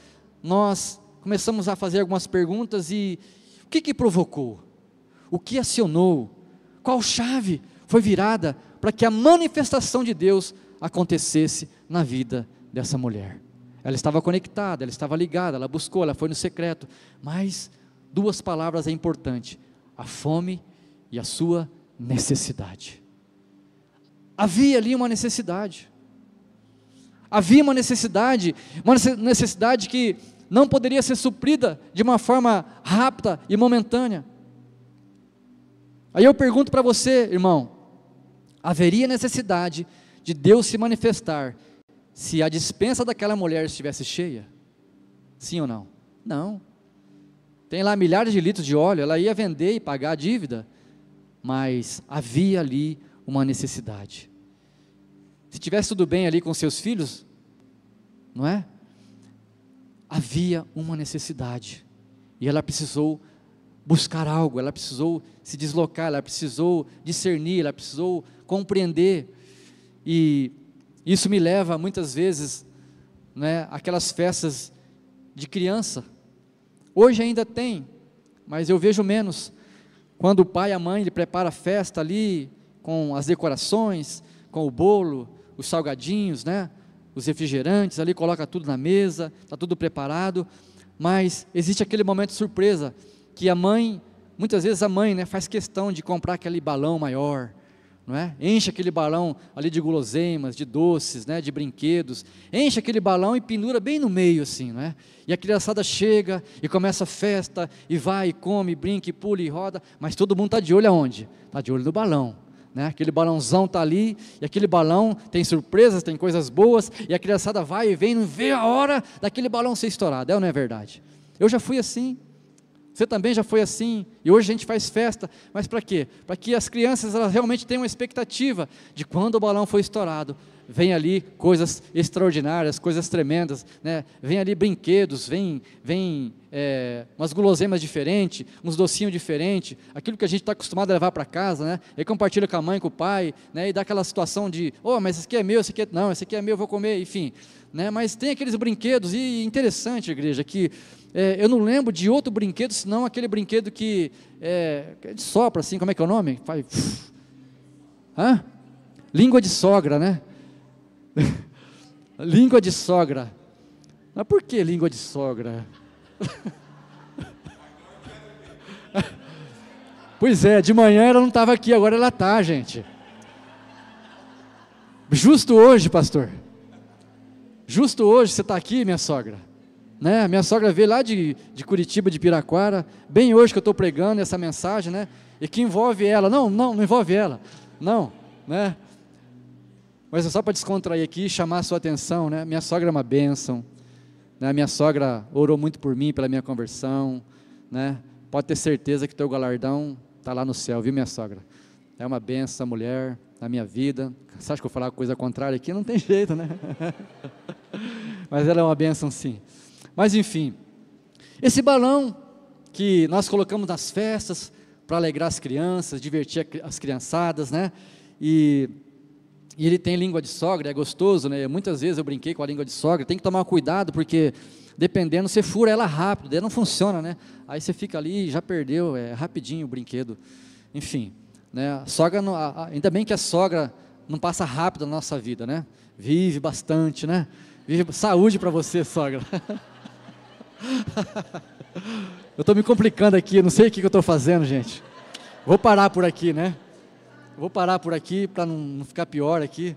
nós começamos a fazer algumas perguntas e o que que provocou? O que acionou? Qual chave foi virada para que a manifestação de Deus acontecesse na vida dessa mulher? Ela estava conectada, ela estava ligada, ela buscou, ela foi no secreto, mas duas palavras é importante: a fome e a sua necessidade. Havia ali uma necessidade. Havia uma necessidade, uma necessidade que não poderia ser suprida de uma forma rápida e momentânea. Aí eu pergunto para você, irmão: haveria necessidade de Deus se manifestar se a dispensa daquela mulher estivesse cheia? Sim ou não? Não. Tem lá milhares de litros de óleo, ela ia vender e pagar a dívida, mas havia ali uma necessidade. Se tivesse tudo bem ali com seus filhos, não é? Havia uma necessidade. E ela precisou buscar algo, ela precisou se deslocar, ela precisou discernir, ela precisou compreender. E isso me leva muitas vezes, né, aquelas festas de criança. Hoje ainda tem, mas eu vejo menos. Quando o pai e a mãe ele prepara a festa ali com as decorações, com o bolo, os salgadinhos, né? Os refrigerantes ali, coloca tudo na mesa, está tudo preparado, mas existe aquele momento de surpresa que a mãe, muitas vezes a mãe, né, faz questão de comprar aquele balão maior, não é? Enche aquele balão ali de guloseimas, de doces, né, de brinquedos. Enche aquele balão e pendura bem no meio assim, não é? E a criançada chega e começa a festa e vai e come, brinca, e pula e roda, mas todo mundo está de olho aonde? Está de olho no balão. Né? Aquele balãozão está ali, e aquele balão tem surpresas, tem coisas boas, e a criançada vai e vem, não vê a hora daquele balão ser estourado, é ou não é verdade? Eu já fui assim, você também já foi assim, e hoje a gente faz festa, mas para quê? Para que as crianças elas realmente tenham uma expectativa de quando o balão foi estourado, vem ali coisas extraordinárias, coisas tremendas, né? vem ali brinquedos, vem, vem é, umas guloseimas diferentes, uns docinhos diferentes, aquilo que a gente está acostumado a levar para casa, né? e compartilha com a mãe, com o pai, né? e dá aquela situação de, oh, mas esse aqui é meu, esse aqui é, não, esse aqui é meu, eu vou comer, enfim, né? mas tem aqueles brinquedos, e interessante, igreja, que é, eu não lembro de outro brinquedo, senão aquele brinquedo que, é, que sopra assim, como é que é o nome? Faz. Hã? Língua de sogra, né? (laughs) língua de sogra. Mas por que língua de sogra? (laughs) pois é, de manhã ela não estava aqui, agora ela está, gente. Justo hoje, pastor. Justo hoje você está aqui, minha sogra. Né? Minha sogra veio lá de, de Curitiba, de Piraquara, bem hoje que eu estou pregando essa mensagem, né? E que envolve ela. Não, não, não envolve ela. Não, né? Mas é só para descontrair aqui e chamar a sua atenção, né? Minha sogra é uma bênção. Né? Minha sogra orou muito por mim, pela minha conversão, né? Pode ter certeza que teu galardão está lá no céu, viu, minha sogra? É uma benção mulher na minha vida. Você acha que eu falar coisa contrária aqui? Não tem jeito, né? (laughs) Mas ela é uma bênção sim. Mas enfim, esse balão que nós colocamos nas festas para alegrar as crianças, divertir as criançadas, né? E, e, ele tem língua de sogra, é gostoso, né? Muitas vezes eu brinquei com a língua de sogra, tem que tomar cuidado porque dependendo você fura ela rápido, daí não funciona, né? Aí você fica ali, já perdeu, é rapidinho o brinquedo. Enfim, né? A sogra, não, ainda bem que a sogra não passa rápido na nossa vida, né? Vive bastante, né? Vive, saúde para você, sogra. (laughs) (laughs) eu estou me complicando aqui, não sei o que, que eu estou fazendo, gente. Vou parar por aqui, né? Vou parar por aqui para não, não, ficar pior aqui.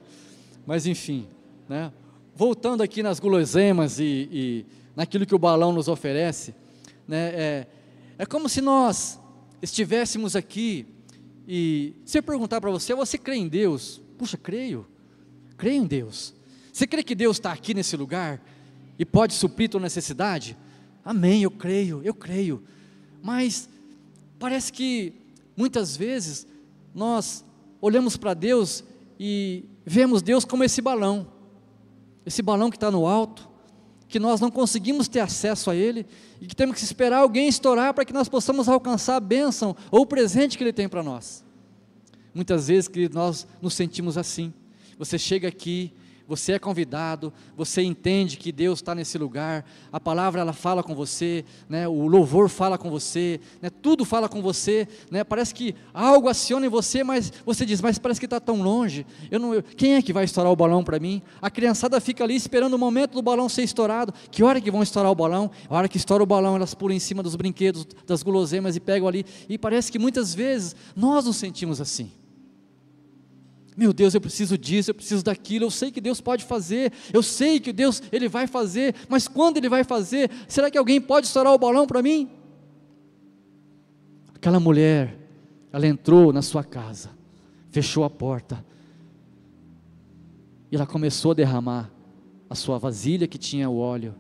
Mas enfim, né? Voltando aqui nas guloseimas e, e naquilo que o balão nos oferece, né? É, é como se nós estivéssemos aqui E se eu perguntar para você, você crê em Deus? Puxa, creio. Creio em Deus. Você crê que Deus está aqui nesse lugar e pode suprir tua necessidade? Amém, eu creio, eu creio. Mas parece que muitas vezes nós olhamos para Deus e vemos Deus como esse balão, esse balão que está no alto, que nós não conseguimos ter acesso a ele e que temos que esperar alguém estourar para que nós possamos alcançar a bênção ou o presente que ele tem para nós. Muitas vezes que nós nos sentimos assim. Você chega aqui, você é convidado, você entende que Deus está nesse lugar, a palavra ela fala com você, né, o louvor fala com você, né, tudo fala com você, né, parece que algo aciona em você, mas você diz, mas parece que está tão longe, eu não, eu, quem é que vai estourar o balão para mim? A criançada fica ali esperando o momento do balão ser estourado, que hora que vão estourar o balão? A hora que estoura o balão, elas pulam em cima dos brinquedos, das guloseimas e pegam ali, e parece que muitas vezes nós nos sentimos assim. Meu Deus, eu preciso disso, eu preciso daquilo. Eu sei que Deus pode fazer, eu sei que Deus ele vai fazer, mas quando ele vai fazer? Será que alguém pode estourar o balão para mim? Aquela mulher, ela entrou na sua casa, fechou a porta, e ela começou a derramar a sua vasilha que tinha o óleo,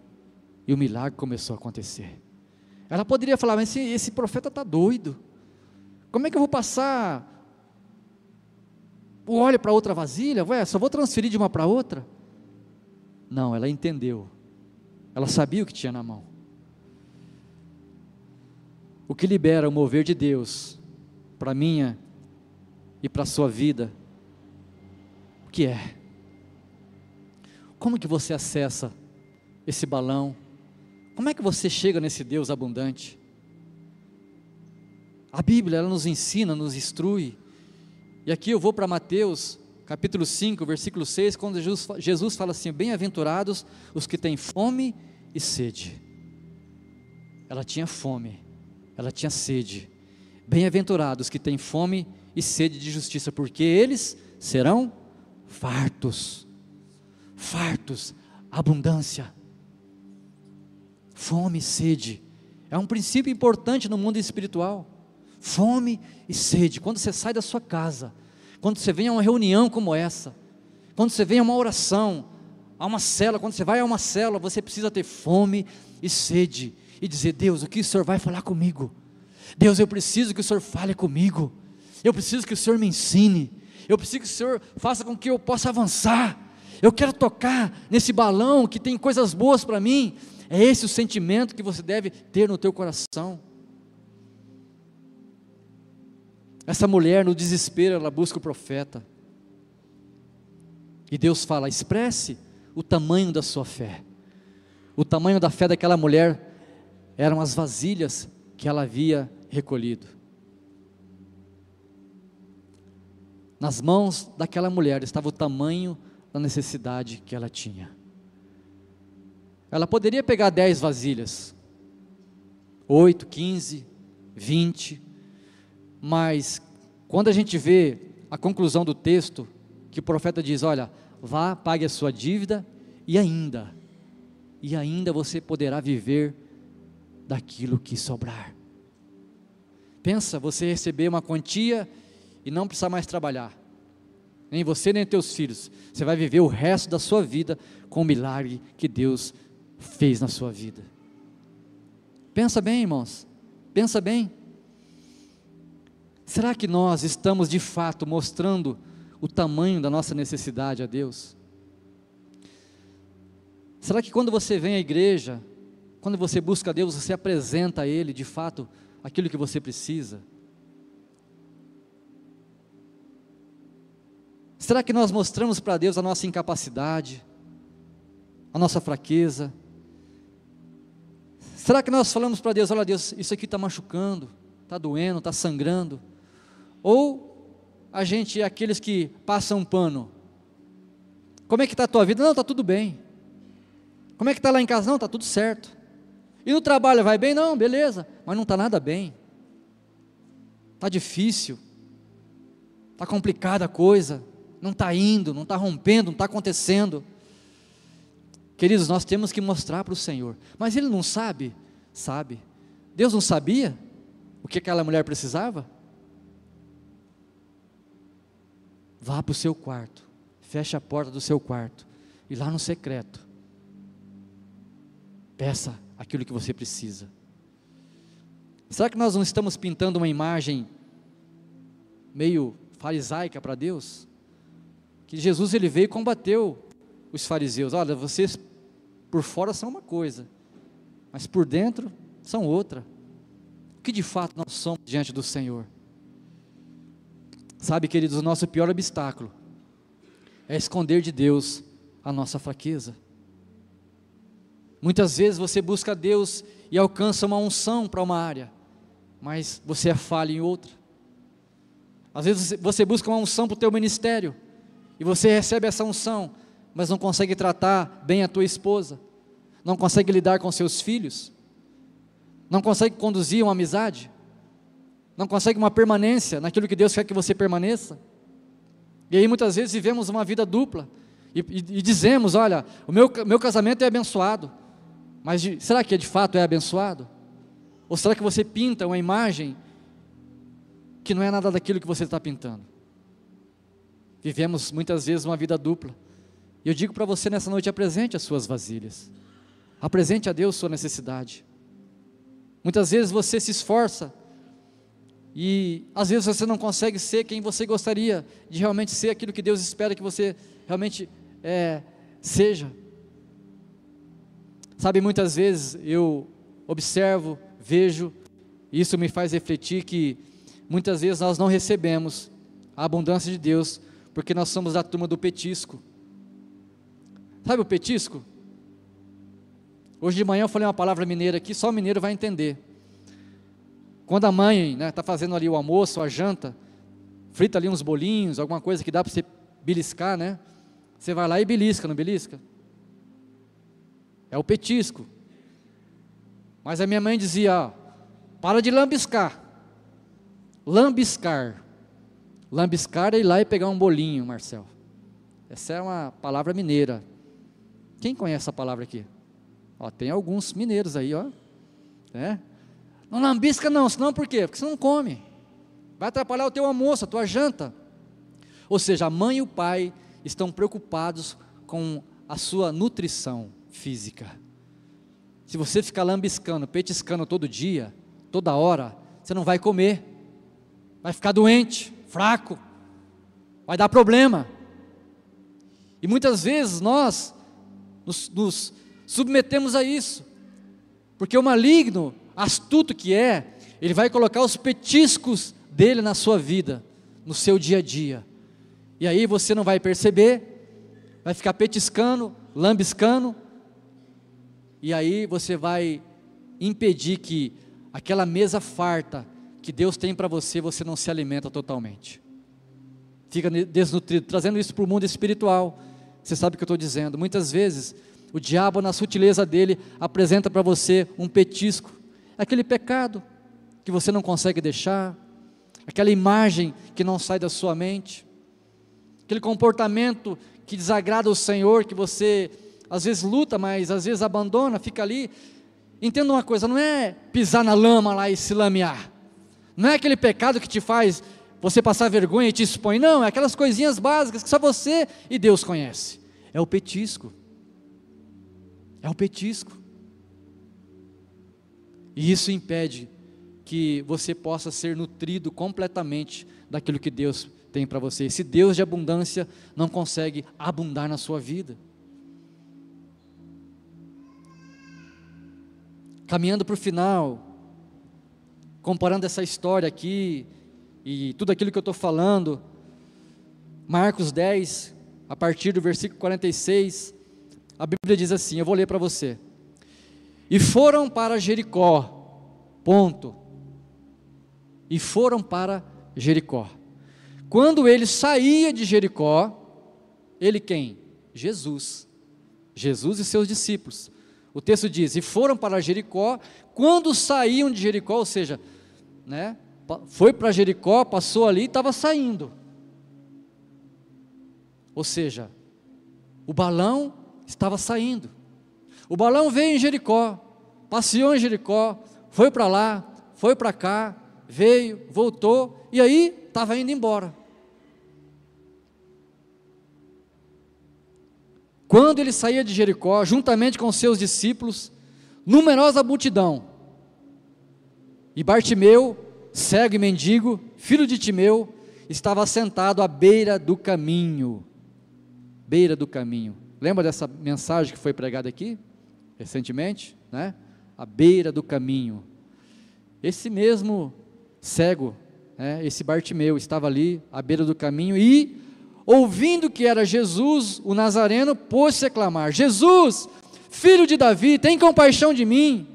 e o milagre começou a acontecer. Ela poderia falar, mas esse, esse profeta está doido. Como é que eu vou passar o óleo para outra vasilha, ué, só vou transferir de uma para outra? Não, ela entendeu. Ela sabia o que tinha na mão. O que libera o mover de Deus para minha e para a sua vida? O que é? Como que você acessa esse balão? Como é que você chega nesse Deus abundante? A Bíblia ela nos ensina, nos instrui e aqui eu vou para Mateus, capítulo 5, versículo 6, quando Jesus, Jesus fala assim: Bem-aventurados os que têm fome e sede. Ela tinha fome, ela tinha sede. Bem-aventurados que têm fome e sede de justiça, porque eles serão fartos. Fartos, abundância. Fome e sede. É um princípio importante no mundo espiritual fome e sede. Quando você sai da sua casa, quando você vem a uma reunião como essa, quando você vem a uma oração, a uma cela, quando você vai a uma cela, você precisa ter fome e sede e dizer: Deus, o que o Senhor vai falar comigo? Deus, eu preciso que o Senhor fale comigo. Eu preciso que o Senhor me ensine. Eu preciso que o Senhor faça com que eu possa avançar. Eu quero tocar nesse balão que tem coisas boas para mim. É esse o sentimento que você deve ter no teu coração. Essa mulher, no desespero, ela busca o profeta. E Deus fala: expresse o tamanho da sua fé. O tamanho da fé daquela mulher eram as vasilhas que ela havia recolhido. Nas mãos daquela mulher estava o tamanho da necessidade que ela tinha. Ela poderia pegar dez vasilhas, oito, quinze, vinte, mas quando a gente vê a conclusão do texto, que o profeta diz: Olha, vá, pague a sua dívida e ainda, e ainda você poderá viver daquilo que sobrar. Pensa você receber uma quantia e não precisar mais trabalhar, nem você nem teus filhos. Você vai viver o resto da sua vida com o milagre que Deus fez na sua vida. Pensa bem, irmãos, pensa bem. Será que nós estamos de fato mostrando o tamanho da nossa necessidade a Deus? Será que quando você vem à igreja, quando você busca Deus, você apresenta a Ele de fato aquilo que você precisa? Será que nós mostramos para Deus a nossa incapacidade, a nossa fraqueza? Será que nós falamos para Deus: olha, Deus, isso aqui está machucando, está doendo, está sangrando? Ou a gente é aqueles que passam pano. Como é que está a tua vida? Não, está tudo bem. Como é que está lá em casa? Não, está tudo certo. E no trabalho vai bem? Não, beleza. Mas não está nada bem. Está difícil. Está complicada a coisa. Não está indo, não está rompendo, não está acontecendo. Queridos, nós temos que mostrar para o Senhor. Mas Ele não sabe? Sabe. Deus não sabia o que aquela mulher precisava? Vá para o seu quarto, feche a porta do seu quarto e lá no secreto, peça aquilo que você precisa. Será que nós não estamos pintando uma imagem meio farisaica para Deus? Que Jesus ele veio e combateu os fariseus. Olha, vocês por fora são uma coisa, mas por dentro são outra. O que de fato nós somos diante do Senhor? Sabe, queridos, o nosso pior obstáculo é esconder de Deus a nossa fraqueza. Muitas vezes você busca Deus e alcança uma unção para uma área, mas você é falha em outra. Às vezes você busca uma unção para o teu ministério e você recebe essa unção, mas não consegue tratar bem a tua esposa, não consegue lidar com seus filhos, não consegue conduzir uma amizade, não consegue uma permanência naquilo que Deus quer que você permaneça. E aí muitas vezes vivemos uma vida dupla e, e, e dizemos: olha, o meu, meu casamento é abençoado, mas de, será que de fato é abençoado? Ou será que você pinta uma imagem que não é nada daquilo que você está pintando? Vivemos muitas vezes uma vida dupla. E eu digo para você nessa noite: apresente as suas vasilhas, apresente a Deus sua necessidade. Muitas vezes você se esforça e às vezes você não consegue ser quem você gostaria de realmente ser, aquilo que Deus espera que você realmente é, seja. Sabe, muitas vezes eu observo, vejo, e isso me faz refletir que muitas vezes nós não recebemos a abundância de Deus, porque nós somos da turma do petisco. Sabe o petisco? Hoje de manhã eu falei uma palavra mineira aqui, só o mineiro vai entender. Quando a mãe está né, tá fazendo ali o almoço, a janta, frita ali uns bolinhos, alguma coisa que dá para você beliscar, né? Você vai lá e belisca, não belisca? É o petisco. Mas a minha mãe dizia: ó, para de lambiscar. Lambiscar. Lambiscar é ir lá e pegar um bolinho, Marcel. Essa é uma palavra mineira. Quem conhece essa palavra aqui? Ó, tem alguns mineiros aí, ó. É? Não lambisca não, senão por quê? Porque você não come. Vai atrapalhar o teu almoço, a tua janta. Ou seja, a mãe e o pai estão preocupados com a sua nutrição física. Se você ficar lambiscando, petiscando todo dia, toda hora, você não vai comer, vai ficar doente, fraco, vai dar problema. E muitas vezes nós nos, nos submetemos a isso, porque o maligno, astuto que é, ele vai colocar os petiscos dele na sua vida, no seu dia a dia, e aí você não vai perceber, vai ficar petiscando, lambiscando, e aí você vai impedir que aquela mesa farta que Deus tem para você, você não se alimenta totalmente. Fica desnutrido, trazendo isso para o mundo espiritual. Você sabe o que eu estou dizendo. Muitas vezes, o diabo, na sutileza dele, apresenta para você um petisco, aquele pecado que você não consegue deixar, aquela imagem que não sai da sua mente, aquele comportamento que desagrada o Senhor, que você às vezes luta, mas às vezes abandona, fica ali. Entenda uma coisa, não é pisar na lama lá e se lamear. Não é aquele pecado que te faz você passar vergonha e te expõe. Não, é aquelas coisinhas básicas que só você e Deus conhece. É o petisco. É o petisco. E isso impede que você possa ser nutrido completamente daquilo que Deus tem para você. Esse Deus de abundância não consegue abundar na sua vida. caminhando para o final, comparando essa história aqui e tudo aquilo que eu estou falando, Marcos 10, a partir do versículo 46, a Bíblia diz assim: eu vou ler para você. E foram para Jericó, ponto. E foram para Jericó. Quando ele saía de Jericó, ele quem? Jesus. Jesus e seus discípulos. O texto diz: E foram para Jericó, quando saíam de Jericó, ou seja, né, foi para Jericó, passou ali e estava saindo. Ou seja, o balão estava saindo. O balão veio em Jericó, passeou em Jericó, foi para lá, foi para cá, veio, voltou, e aí estava indo embora. Quando ele saía de Jericó, juntamente com seus discípulos, numerosa multidão, e Bartimeu, cego e mendigo, filho de Timeu, estava sentado à beira do caminho. Beira do caminho. Lembra dessa mensagem que foi pregada aqui recentemente, né? À beira do caminho. Esse mesmo cego, né, esse Bartimeu, estava ali à beira do caminho e, ouvindo que era Jesus, o Nazareno, pôs-se a clamar: Jesus, filho de Davi, tem compaixão de mim.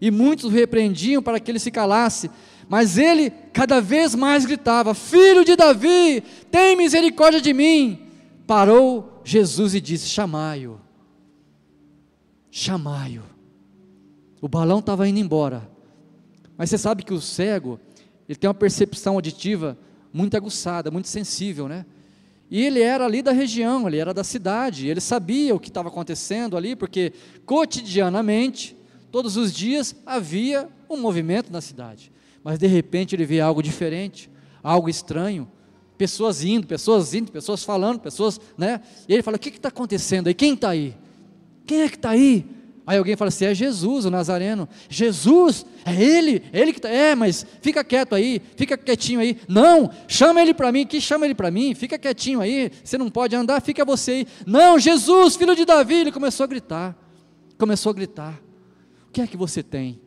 E muitos o repreendiam para que ele se calasse, mas ele cada vez mais gritava: Filho de Davi, tem misericórdia de mim. Parou Jesus e disse: Chamai-o. Chamai-o. O balão estava indo embora. Mas você sabe que o cego, ele tem uma percepção auditiva muito aguçada, muito sensível, né? E ele era ali da região, ele era da cidade, ele sabia o que estava acontecendo ali, porque cotidianamente, todos os dias, havia um movimento na cidade. Mas de repente ele vê algo diferente, algo estranho, pessoas indo, pessoas indo, pessoas falando, pessoas, né? E ele fala: O que está acontecendo aí? Quem está aí? Quem é que está aí? Aí alguém fala assim: é Jesus, o Nazareno. Jesus, é ele, ele que está. É, mas fica quieto aí, fica quietinho aí. Não, chama ele para mim, que chama ele para mim, fica quietinho aí. Você não pode andar, fica você aí. Não, Jesus, filho de Davi. Ele começou a gritar, começou a gritar. O que é que você tem?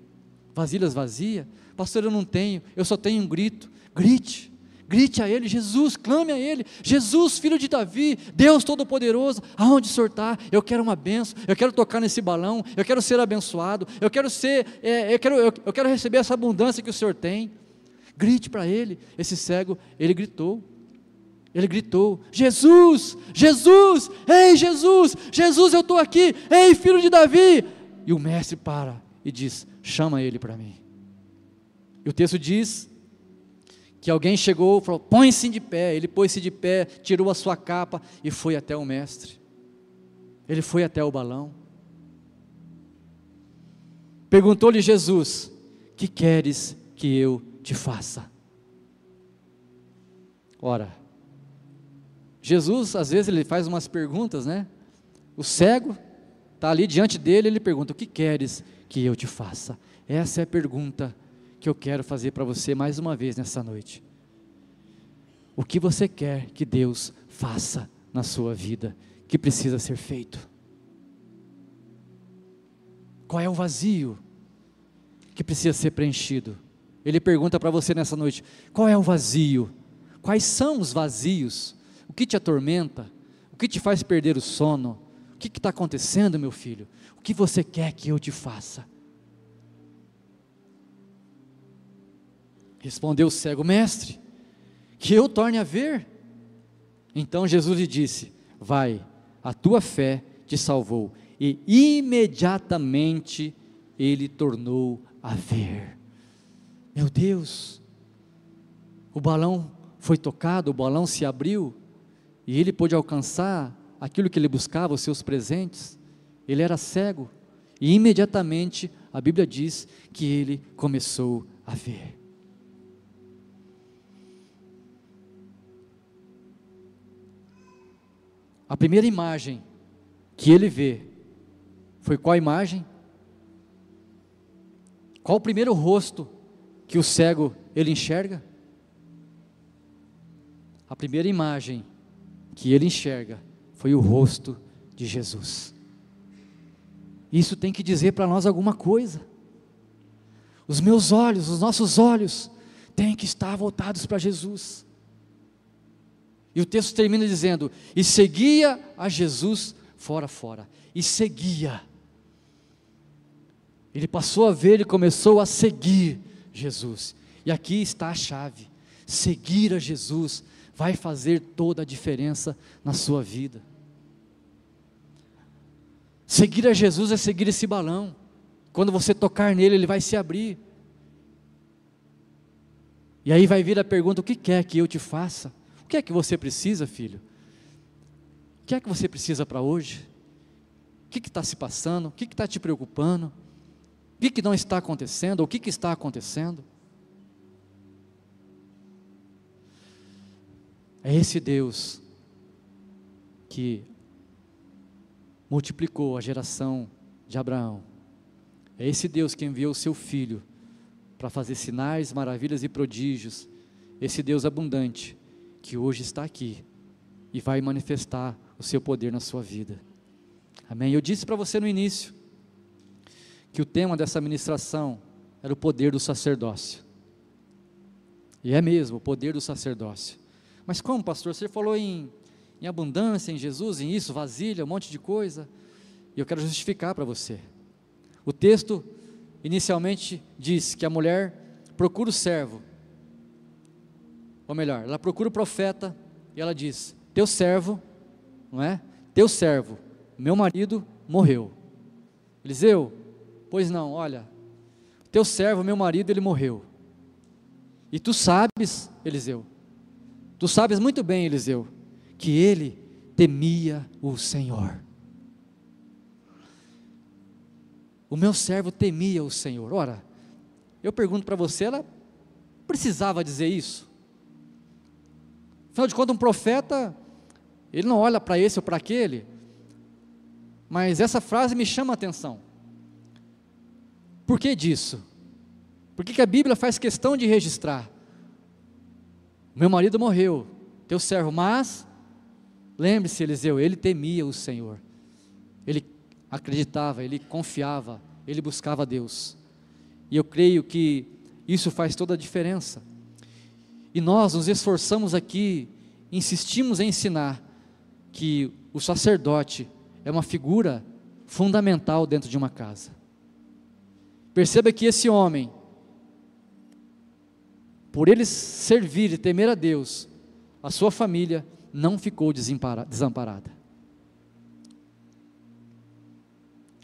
Vasilhas vazias? Pastor, eu não tenho, eu só tenho um grito. Grite. Grite a Ele, Jesus, clame a Ele, Jesus, filho de Davi, Deus Todo-Poderoso, aonde sortar? Eu quero uma benção, eu quero tocar nesse balão, eu quero ser abençoado, eu quero ser, é, eu, quero, eu, eu quero receber essa abundância que o Senhor tem. Grite para Ele, esse cego, ele gritou, ele gritou: Jesus, Jesus, ei Jesus, Jesus, eu estou aqui, ei filho de Davi. E o mestre para e diz: chama ele para mim. E o texto diz que alguém chegou e falou: põe-se de pé. Ele pôs-se de pé, tirou a sua capa e foi até o mestre. Ele foi até o balão. Perguntou-lhe Jesus: Que queres que eu te faça? Ora, Jesus, às vezes, ele faz umas perguntas, né? O cego está ali diante dele, ele pergunta: O que queres que eu te faça? Essa é a pergunta que eu quero fazer para você mais uma vez nessa noite. O que você quer que Deus faça na sua vida, que precisa ser feito? Qual é o vazio que precisa ser preenchido? Ele pergunta para você nessa noite: qual é o vazio? Quais são os vazios? O que te atormenta? O que te faz perder o sono? O que está acontecendo, meu filho? O que você quer que eu te faça? Respondeu o cego, mestre, que eu torne a ver. Então Jesus lhe disse: Vai, a tua fé te salvou. E imediatamente ele tornou a ver. Meu Deus, o balão foi tocado, o balão se abriu, e ele pôde alcançar aquilo que ele buscava, os seus presentes. Ele era cego, e imediatamente a Bíblia diz que ele começou a ver. A primeira imagem que ele vê foi qual imagem? Qual o primeiro rosto que o cego ele enxerga? A primeira imagem que ele enxerga foi o rosto de Jesus. Isso tem que dizer para nós alguma coisa. Os meus olhos, os nossos olhos, têm que estar voltados para Jesus. E o texto termina dizendo: E seguia a Jesus fora, fora. E seguia. Ele passou a ver e começou a seguir Jesus. E aqui está a chave: seguir a Jesus vai fazer toda a diferença na sua vida. Seguir a Jesus é seguir esse balão. Quando você tocar nele, ele vai se abrir. E aí vai vir a pergunta: o que quer que eu te faça? O que é que você precisa, filho? O que é que você precisa para hoje? O que está se passando? O que está te preocupando? O que, que não está acontecendo? O que, que está acontecendo? É esse Deus que multiplicou a geração de Abraão. É esse Deus que enviou o seu filho para fazer sinais, maravilhas e prodígios. Esse Deus abundante que hoje está aqui e vai manifestar o seu poder na sua vida. Amém. Eu disse para você no início que o tema dessa ministração era o poder do sacerdócio. E é mesmo, o poder do sacerdócio. Mas como, pastor? Você falou em, em abundância, em Jesus, em isso, vasilha, um monte de coisa. E eu quero justificar para você. O texto inicialmente diz que a mulher procura o servo. Ou melhor, ela procura o profeta e ela diz: Teu servo, não é? Teu servo, meu marido morreu. Eliseu, pois não, olha, teu servo, meu marido, ele morreu. E tu sabes, Eliseu, tu sabes muito bem, Eliseu, que ele temia o Senhor. O meu servo temia o Senhor. Ora, eu pergunto para você, ela precisava dizer isso? Afinal de contas, um profeta, ele não olha para esse ou para aquele, mas essa frase me chama a atenção. Por que disso? Por que, que a Bíblia faz questão de registrar? Meu marido morreu, teu servo, mas, lembre-se, Eliseu, ele temia o Senhor, ele acreditava, ele confiava, ele buscava Deus, e eu creio que isso faz toda a diferença. E nós nos esforçamos aqui, insistimos em ensinar que o sacerdote é uma figura fundamental dentro de uma casa. Perceba que esse homem, por ele servir e temer a Deus, a sua família não ficou desamparada.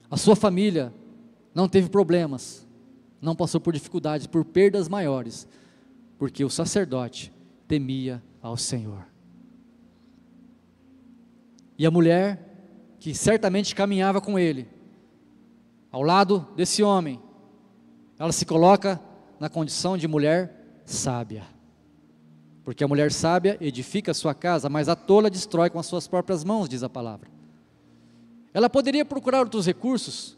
A sua família não teve problemas, não passou por dificuldades, por perdas maiores, porque o sacerdote temia ao Senhor. E a mulher, que certamente caminhava com ele, ao lado desse homem, ela se coloca na condição de mulher sábia. Porque a mulher sábia edifica a sua casa, mas a tola destrói com as suas próprias mãos, diz a palavra. Ela poderia procurar outros recursos,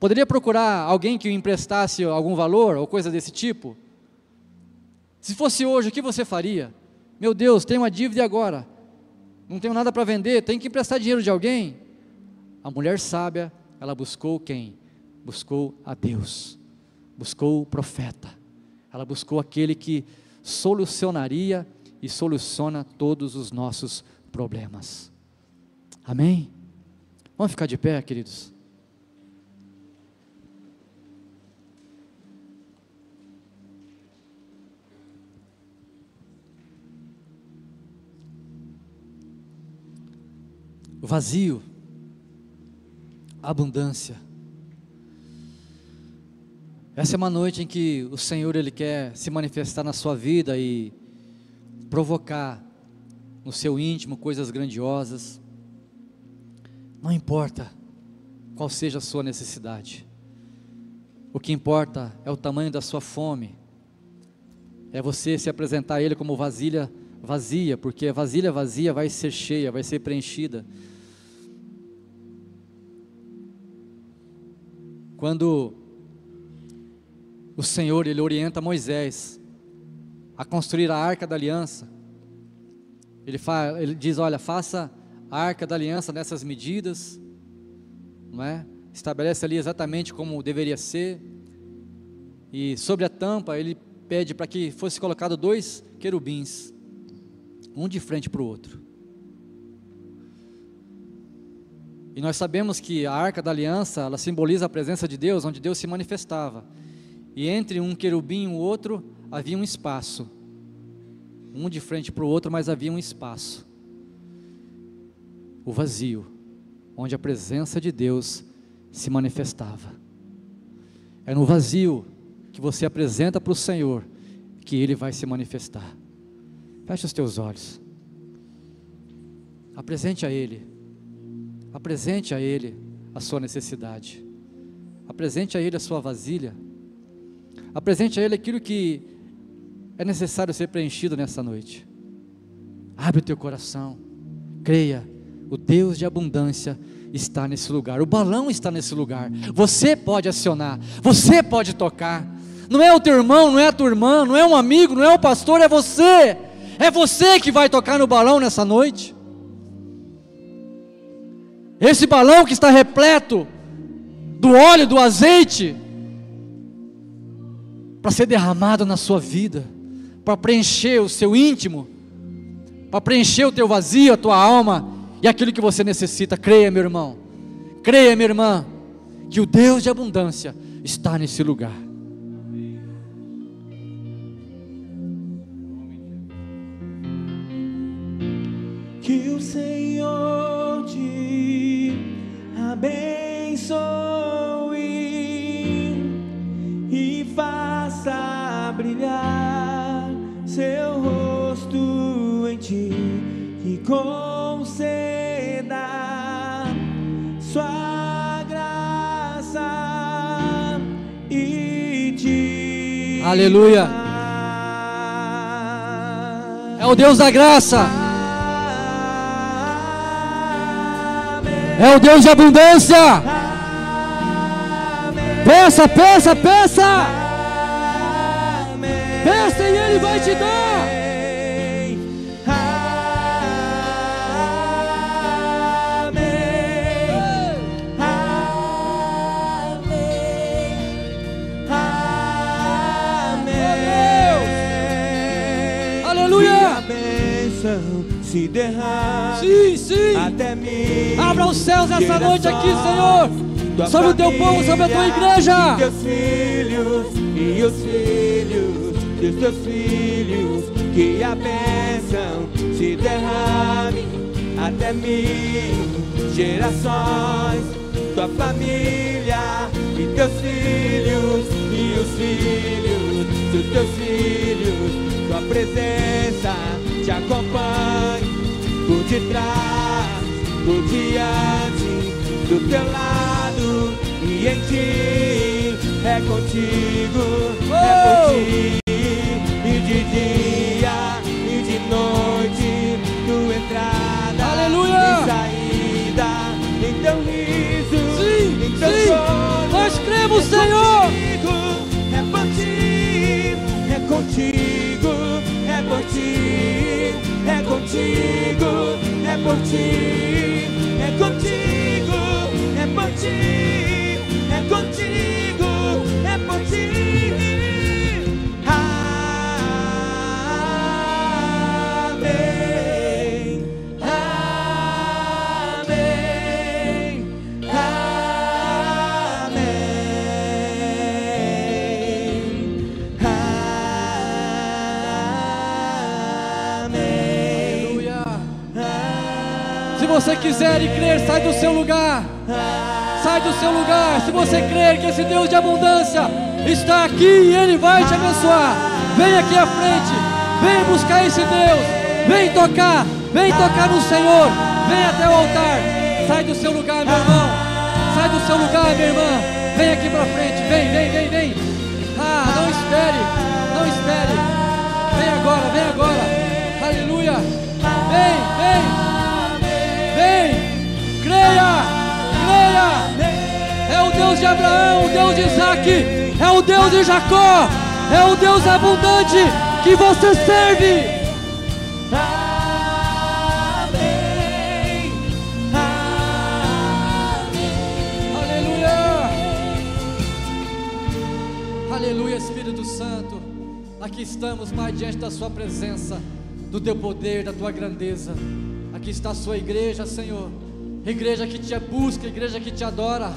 poderia procurar alguém que o emprestasse algum valor ou coisa desse tipo. Se fosse hoje, o que você faria? Meu Deus, tenho uma dívida agora, não tenho nada para vender, tenho que emprestar dinheiro de alguém. A mulher sábia, ela buscou quem? Buscou a Deus, buscou o profeta ela buscou aquele que solucionaria e soluciona todos os nossos problemas. Amém? Vamos ficar de pé, queridos. Vazio, abundância, essa é uma noite em que o Senhor ele quer se manifestar na sua vida e provocar no seu íntimo coisas grandiosas. Não importa qual seja a sua necessidade. O que importa é o tamanho da sua fome. É você se apresentar a ele como vasilha vazia, porque a vasilha vazia vai ser cheia, vai ser preenchida. Quando o Senhor ele orienta Moisés a construir a arca da aliança. Ele, fala, ele diz: Olha, faça a arca da aliança nessas medidas, não é? Estabelece ali exatamente como deveria ser. E sobre a tampa, ele pede para que fosse colocado dois querubins, um de frente para o outro. E nós sabemos que a arca da aliança, ela simboliza a presença de Deus, onde Deus se manifestava. E entre um querubim e o outro havia um espaço. Um de frente para o outro, mas havia um espaço. O vazio, onde a presença de Deus se manifestava. É no vazio que você apresenta para o Senhor que Ele vai se manifestar. Feche os teus olhos. Apresente a Ele. Apresente a Ele a sua necessidade. Apresente a Ele a sua vasilha. Apresente a Ele aquilo que é necessário ser preenchido nessa noite. Abre o teu coração, creia, O Deus de abundância está nesse lugar. O balão está nesse lugar. Você pode acionar, você pode tocar. Não é o teu irmão, não é a tua irmã, não é um amigo, não é o pastor, é você. É você que vai tocar no balão nessa noite. Esse balão que está repleto do óleo, do azeite, para ser derramado na sua vida, para preencher o seu íntimo, para preencher o teu vazio, a tua alma e aquilo que você necessita. Creia, meu irmão, creia, minha irmã, que o Deus de abundância está nesse lugar. Abençoe e faça brilhar seu rosto em ti, que conceda sua graça e te. Aleluia. É o Deus da graça. É o Deus de abundância. Peça, peça, peça. Peça e Ele vai te dar. Aleluia. Se derrama sim, sim. até mim. Abra os céus essa noite aqui, Senhor. Sobre o teu povo, sobre a tua igreja. Teus filhos e os filhos dos teus filhos. Que a bênção se derrame até mim. Gerações, tua família e teus filhos e os filhos dos teus filhos. Tua presença te acompanhe por detrás, por diante, do teu lado e em ti. É contigo, é por ti. E de dia e de noite, tua entrada Aleluia. e saída, em teu riso, Sim, em teu sim. choro. Nós cremos, é Senhor. Contigo, é por ti, é contigo, é por ti, é contigo, é por ti, Se você quiser e crer, sai do seu lugar. Sai do seu lugar. Se você crer que esse Deus de abundância está aqui e Ele vai te abençoar, vem aqui à frente. Vem buscar esse Deus. Vem tocar. Vem tocar no Senhor. Vem até o altar. Sai do seu lugar, meu irmão. Sai do seu lugar, minha irmã. Vem aqui para frente. Vem, vem, vem, vem. Ah, não espere. Não espere. Vem agora, vem agora. Aleluia. Deus de Abraão, o Deus de Isaac. É o Deus de Jacó. É o Deus abundante que você serve. Aleluia, Espírito Santo. Aqui estamos, Pai, diante da Sua presença, do Teu poder, da Tua grandeza. Aqui está a Sua igreja, Senhor. Igreja que te busca, igreja que te adora,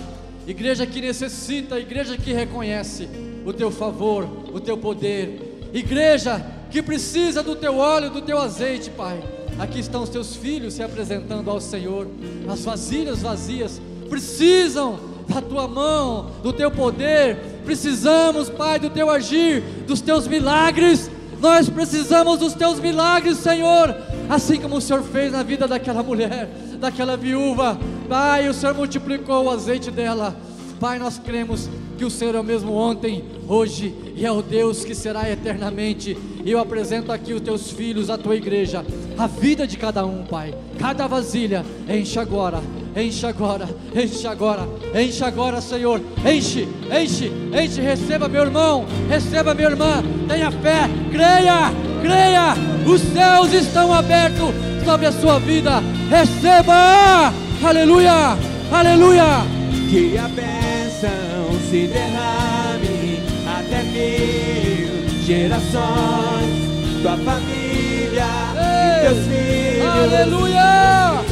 igreja que necessita, igreja que reconhece o Teu favor, o Teu poder. Igreja que precisa do Teu óleo, do Teu azeite, Pai. Aqui estão os Teus filhos se apresentando ao Senhor. As vasilhas vazias precisam da tua mão, do teu poder. Precisamos, Pai, do teu agir, dos teus milagres. Nós precisamos dos teus milagres, Senhor. Assim como o Senhor fez na vida daquela mulher, daquela viúva. Pai, o Senhor multiplicou o azeite dela. Pai, nós cremos que o Senhor é o mesmo ontem, hoje e é o Deus que será eternamente. E eu apresento aqui os teus filhos, a tua igreja. a vida de cada um, Pai. Cada vasilha, enche agora, enche agora, enche agora, enche agora, Senhor. Enche, enche, enche. Receba, meu irmão, receba, minha irmã. Tenha fé, creia, creia. Os céus estão abertos sobre a sua vida. Receba, aleluia, aleluia. Que a bênção se derrame até mil gerações. Tua família e teus filhos. Aleluia!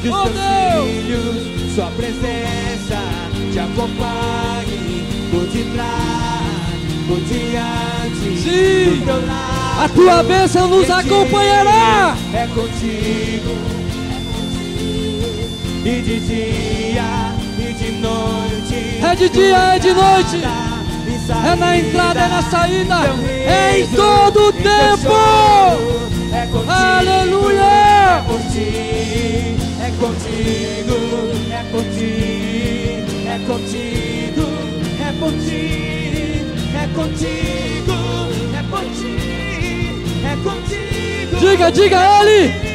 Que os Oh, teus Deus! filhos, sua presença te acompanhe por detrás, por diante, Sim! do teu lado. A tua bênção nos acompanhará. É contigo. E de dia e de noite. É de dia, é de noite. É na entrada, é na saída, é em todo o tempo. choro. É contigo. Aleluia! É por ti, é contigo, é por ti, é contigo, é por ti, é contigo, é por ti, é contigo. Diga, diga ele.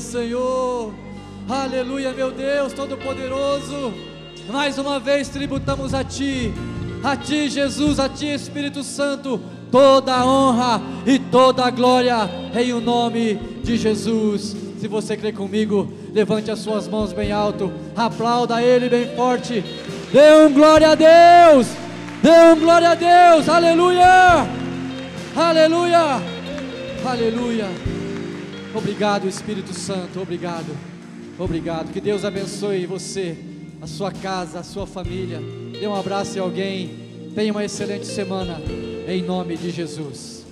Senhor. Aleluia, meu Deus Todo-Poderoso. Mais uma vez tributamos a Ti, a Ti, Jesus, a Ti, Espírito Santo, toda a honra e toda a glória em o nome de Jesus. Se você crê comigo, levante as suas mãos bem alto, aplauda Ele bem forte. Dê um glória a Deus, dê um glória a Deus, aleluia, aleluia, aleluia. Obrigado, Espírito Santo, obrigado. Obrigado. Que Deus abençoe você, a sua casa, a sua família. Dê um abraço em alguém. Tenha uma excelente semana. Em nome de Jesus.